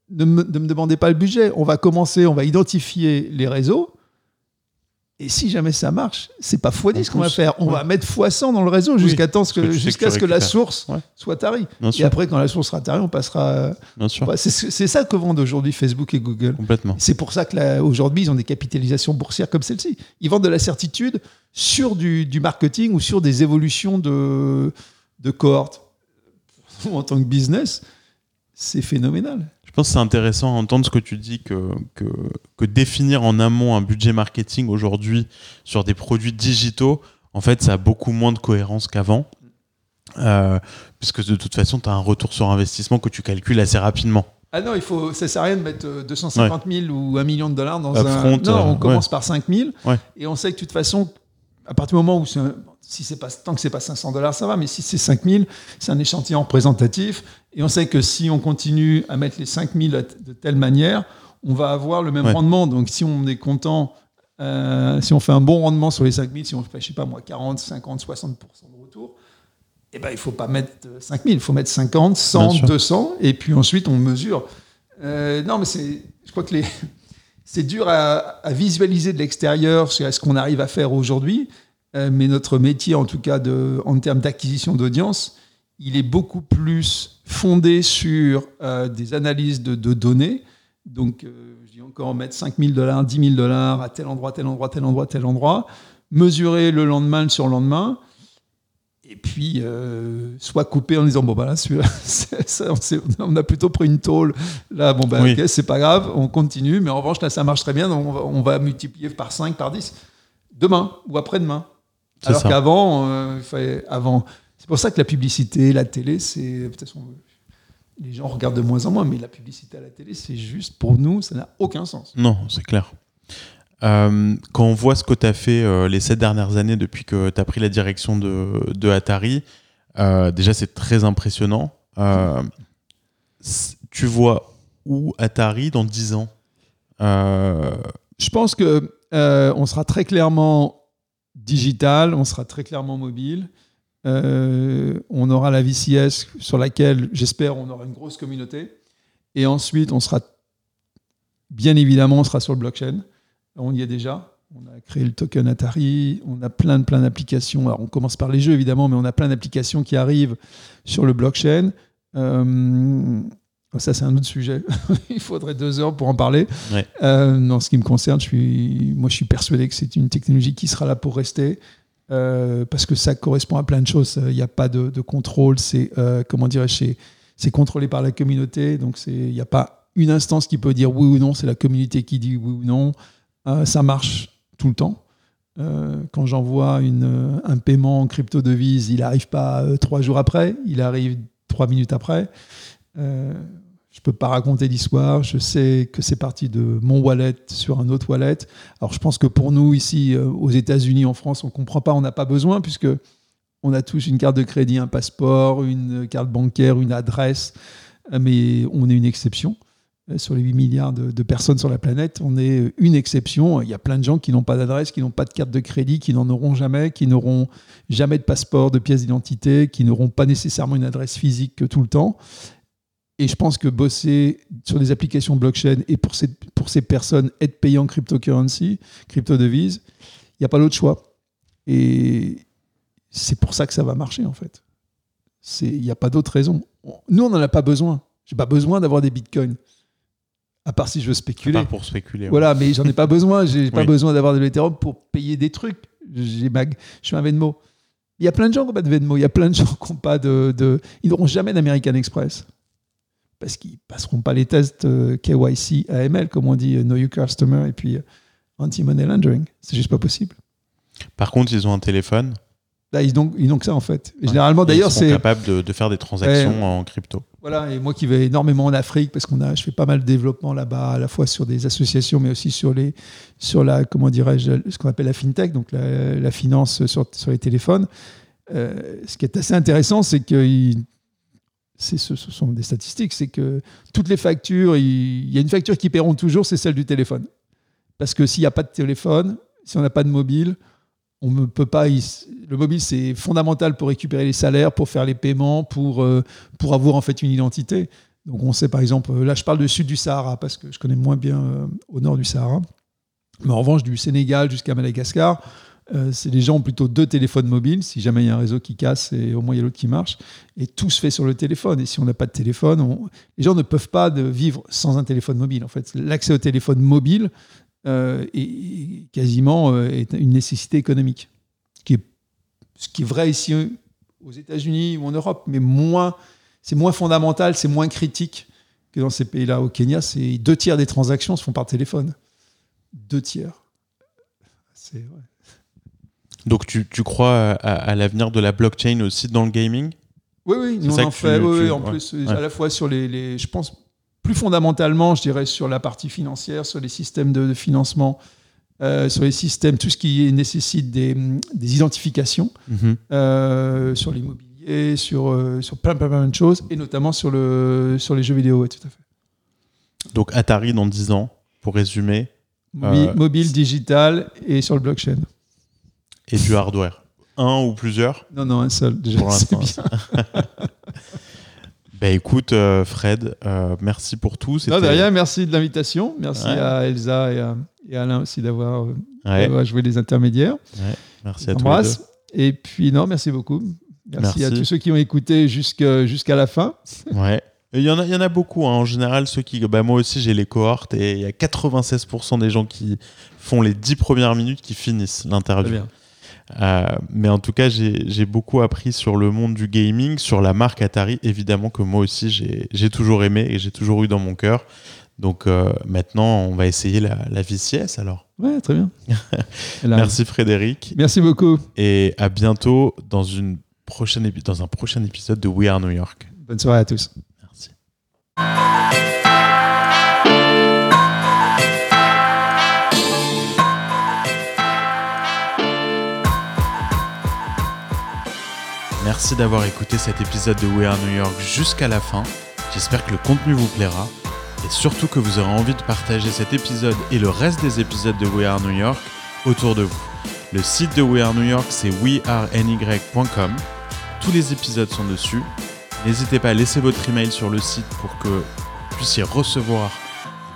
ne me, ne me pas le budget. On va commencer, on va identifier les réseaux. Et si jamais ça marche, c'est pas x10 On qu'on va faire. On Ouais. va mettre x100 dans le réseau jusqu'à temps que que, ce que la source Ouais. soit tarie. Et après, quand la source sera tarie, on passera. Ouais, c'est ça que vendent aujourd'hui Facebook et Google. Complètement. C'est pour ça que là, aujourd'hui, ils ont des capitalisations boursières comme celle-ci. Ils vendent de la certitude sur du, du marketing ou sur des évolutions de, de cohortes. [LAUGHS] En tant que business, c'est phénoménal. Je pense que c'est intéressant à entendre ce que tu dis que, que, que définir en amont un budget marketing aujourd'hui sur des produits digitaux, en fait, ça a beaucoup moins de cohérence qu'avant. Euh, puisque de toute façon, tu as un retour sur investissement que tu calcules assez rapidement. Ah non, il faut, ça sert à rien de mettre euh, 250 000 ou 1 million de dollars dans Upfront, un. Non, on euh, commence par 5 000 Ouais. et on sait que de toute façon, à partir du moment où c'est un- si c'est pas tant que c'est pas 500 dollars, ça va, mais si c'est 5 000, c'est un échantillon représentatif et on sait que si on continue à mettre les 5 000 à t- de telle manière, on va avoir le même Ouais. rendement. Donc si on est content, euh, si on fait un bon rendement sur les 5 000, si on fait, je sais pas moi, 40, 50, 60% de retour. Eh ben, il ne faut pas mettre 5 000, il faut mettre 50, Bien 100, sûr. 200, et puis ensuite on mesure. Euh, non, mais c'est, je crois que les, [LAUGHS] c'est dur à, à visualiser de l'extérieur ce ce qu'on arrive à faire aujourd'hui, euh, mais notre métier, en tout cas de, en termes d'acquisition d'audience, il est beaucoup plus fondé sur euh, des analyses de, de données. Donc, euh, je dis encore mettre 5 000 dollars, 10 000 dollars à tel endroit, tel endroit, tel endroit, tel endroit, mesurer le lendemain, le surlendemain, et puis euh, soit couper en disant bon bah là celui-là, [LAUGHS] c'est- ça, on, a plutôt pris une tôle là bon bah Oui. ok c'est pas grave on continue mais en revanche là ça marche très bien donc on va, on va multiplier par 5 par 10 demain ou après-demain alors qu'avant euh, il fallait- avant c'est pour ça que la publicité la télé c'est de toute façon les gens regardent de moins en moins mais la publicité à la télé c'est juste pour nous ça n'a aucun sens Non, c'est clair. Euh, quand on voit ce que tu as fait euh, les sept dernières années depuis que tu as pris la direction de, de Atari, euh, déjà c'est très impressionnant. Tu vois où Atari dans 10 ans? Je pense que on sera très clairement digital, on sera très clairement mobile. Euh, on aura la VCS sur laquelle, j'espère, on aura une grosse communauté. Et ensuite, on sera, bien évidemment, on sera sur le blockchain. On y est déjà. On a créé le token Atari. On a plein de plein d'applications. Alors, on commence par les jeux, évidemment, mais on a plein d'applications qui arrivent sur le blockchain. Euh, ça, c'est un autre sujet. [LAUGHS] Il faudrait deux heures pour en parler. Ouais. Euh, en ce qui me concerne, je suis, moi, je suis persuadé que c'est une technologie qui sera là pour rester. Euh, parce que ça correspond à plein de choses. Il n'y a pas de, contrôle. C'est euh, comment c'est- contrôlé par la communauté. Donc il n'y a pas une instance qui peut dire oui ou non. C'est la communauté qui dit oui ou non. Euh, ça marche tout le temps. Quand j'envoie un paiement en crypto devise, il n'arrive pas trois jours après. Il arrive trois minutes après. Je peux pas raconter d'histoire. Je sais que c'est parti de mon wallet sur un autre wallet. Alors, je pense que pour nous, ici, euh, aux États-Unis, en France, on comprend pas, on n'a pas besoin, puisque on a tous une carte de crédit, un passeport, une carte bancaire, une adresse, Euh, mais on est une exception. Euh, Sur les 8 milliards de, de personnes sur la planète, on est une exception. Il y a plein de gens qui n'ont pas d'adresse, qui n'ont pas de carte de crédit, qui n'en auront jamais, qui n'auront jamais de passeport, de pièce d'identité, qui n'auront pas nécessairement une adresse physique tout le temps. Et je pense que bosser sur des applications blockchain et pour ces, pour ces personnes être payé en cryptocurrency, crypto-devise, il n'y a pas d'autre choix. Et c'est pour ça que ça va marcher en fait. Il n'y a pas d'autre raison. On- Nous, on n'en a pas besoin. J'ai pas besoin d'avoir des bitcoins. À part si je veux À spéculer. part pour spéculer. ouais. Voilà, mais j'en ai pas besoin. J'ai pas Oui. besoin d'avoir de l'Ethereum pour payer des trucs. J'ai ma- Je suis un Venmo. Il y a plein de gens qui n'ont pas de Venmo. Il y a plein de gens qui n'ont pas de, de- Ils n'auront jamais d'American Express. Parce qu'ils passeront pas les tests euh, KYC, AML, comme on dit, euh, Know Your Customer, et puis euh, Anti-Money Laundering. C'est juste pas possible. Par contre, ils ont un téléphone. Là, ils n'ont ils n'ont que ça, en fait. Et Ouais. Généralement, d'ailleurs, ils sont c'est. capables de, de faire des transactions Ouais. en crypto. Voilà, et moi qui vais énormément en Afrique, parce qu'on a, je fais pas mal de développement là-bas, à la fois sur des associations, mais aussi sur les, sur la, comment dirais-je, ce qu'on appelle la fintech, donc la, la finance sur, sur les téléphones. Euh, ce qui est assez intéressant, c'est c'est, ce, sont des statistiques, c'est que toutes les factures, il, y a une facture qui paieront toujours, c'est celle du téléphone. Parce que s'il n'y a pas de téléphone, si on n'a pas de mobile, on ne peut pas. le mobile, c'est fondamental pour récupérer les salaires, pour faire les paiements, pour euh, pour avoir en fait une identité. Donc on sait par exemple, euh, là je parle du sud du Sahara parce que je connais moins bien euh, au nord du Sahara. Mais en revanche, du Sénégal jusqu'à Madagascar, euh, les gens ont plutôt deux téléphones mobiles. Si jamais il y a un réseau qui casse, et au moins il y a l'autre qui marche. Et tout se fait sur le téléphone. Et si on n'a pas de téléphone, on- les gens ne peuvent pas vivre sans un téléphone mobile. En fait, l'accès au téléphone mobile euh, est- quasiment euh, une nécessité économique, ce qui est, vrai ici aux États-Unis ou en Europe, mais c'est moins fondamental, c'est moins critique que dans ces pays-là. Au Kenya, c'est deux tiers des transactions se font par téléphone. Deux tiers. C'est ouais. Donc, tu, tu crois à, à l'avenir de la blockchain aussi dans le gaming? Oui, oui, nous, on en tu- fait. oui, tu- en ouais. plus, Ouais. à la fois sur les, les- Je pense plus fondamentalement, je dirais, sur la partie financière, sur les systèmes de, de financement, euh, sur les systèmes, tout ce qui nécessite des, des identifications, Mhm. euh, sur l'immobilier, sur, euh, sur plein, plein, plein de choses, et notamment sur, le, sur les jeux vidéo, ouais, tout à fait. Donc, Atari dans 10 ans, pour résumer, Mobi- Euh, mobile, digital et sur le blockchain. Et du hardware. Un ou plusieurs Non, non, un seul, déjà. Pour c'est l'instant, bien. [LAUGHS] Bah écoute, euh, Fred, euh, merci pour tout. Non, C'était- de rien, merci de l'invitation. Merci Ouais. à Elsa et à, et Alain aussi d'avoir euh, Ouais, joué les intermédiaires. merci à. T'embrasse. Et puis, non, merci beaucoup. Merci, à tous ceux qui ont écouté jusqu'à la fin. [LAUGHS] Ouais. Il y, en a, il y en a beaucoup. hein. En général, ceux qui. Bah, moi aussi, j'ai les cohortes et il y a 96% des gens qui font les 10 premières minutes qui finissent Très l'interview. Euh, mais en tout cas, j'ai beaucoup appris sur le monde du gaming, sur la marque Atari, évidemment que moi aussi j'ai toujours aimé et j'ai toujours eu dans mon cœur. Donc euh, maintenant, on va essayer la, la VCS alors. Ouais, très bien. [LAUGHS] Merci Frédéric Merci beaucoup. et à bientôt dans, une prochaine dans un prochain épisode de We Are New York. Bonne soirée à tous. Merci. Merci d'avoir écouté cet épisode de We Are New York jusqu'à la fin. J'espère que le contenu vous plaira et surtout que vous aurez envie de partager cet épisode et le reste des épisodes de We Are New York autour de vous. Le site de We Are New York, c'est weareny.com. Tous les épisodes sont dessus. N'hésitez pas à laisser votre email sur le site pour que vous puissiez recevoir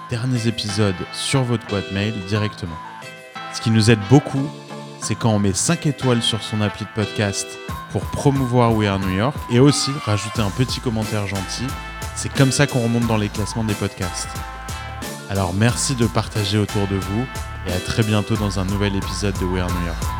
les derniers épisodes sur votre boîte mail directement. Ce qui nous aide beaucoup, c'est quand on met 5 étoiles sur son appli de podcast pour promouvoir We Are New York et aussi rajouter un petit commentaire gentil. C'est comme ça qu'on remonte dans les classements des podcasts. Alors merci de partager autour de vous et à très bientôt dans un nouvel épisode de We Are New York.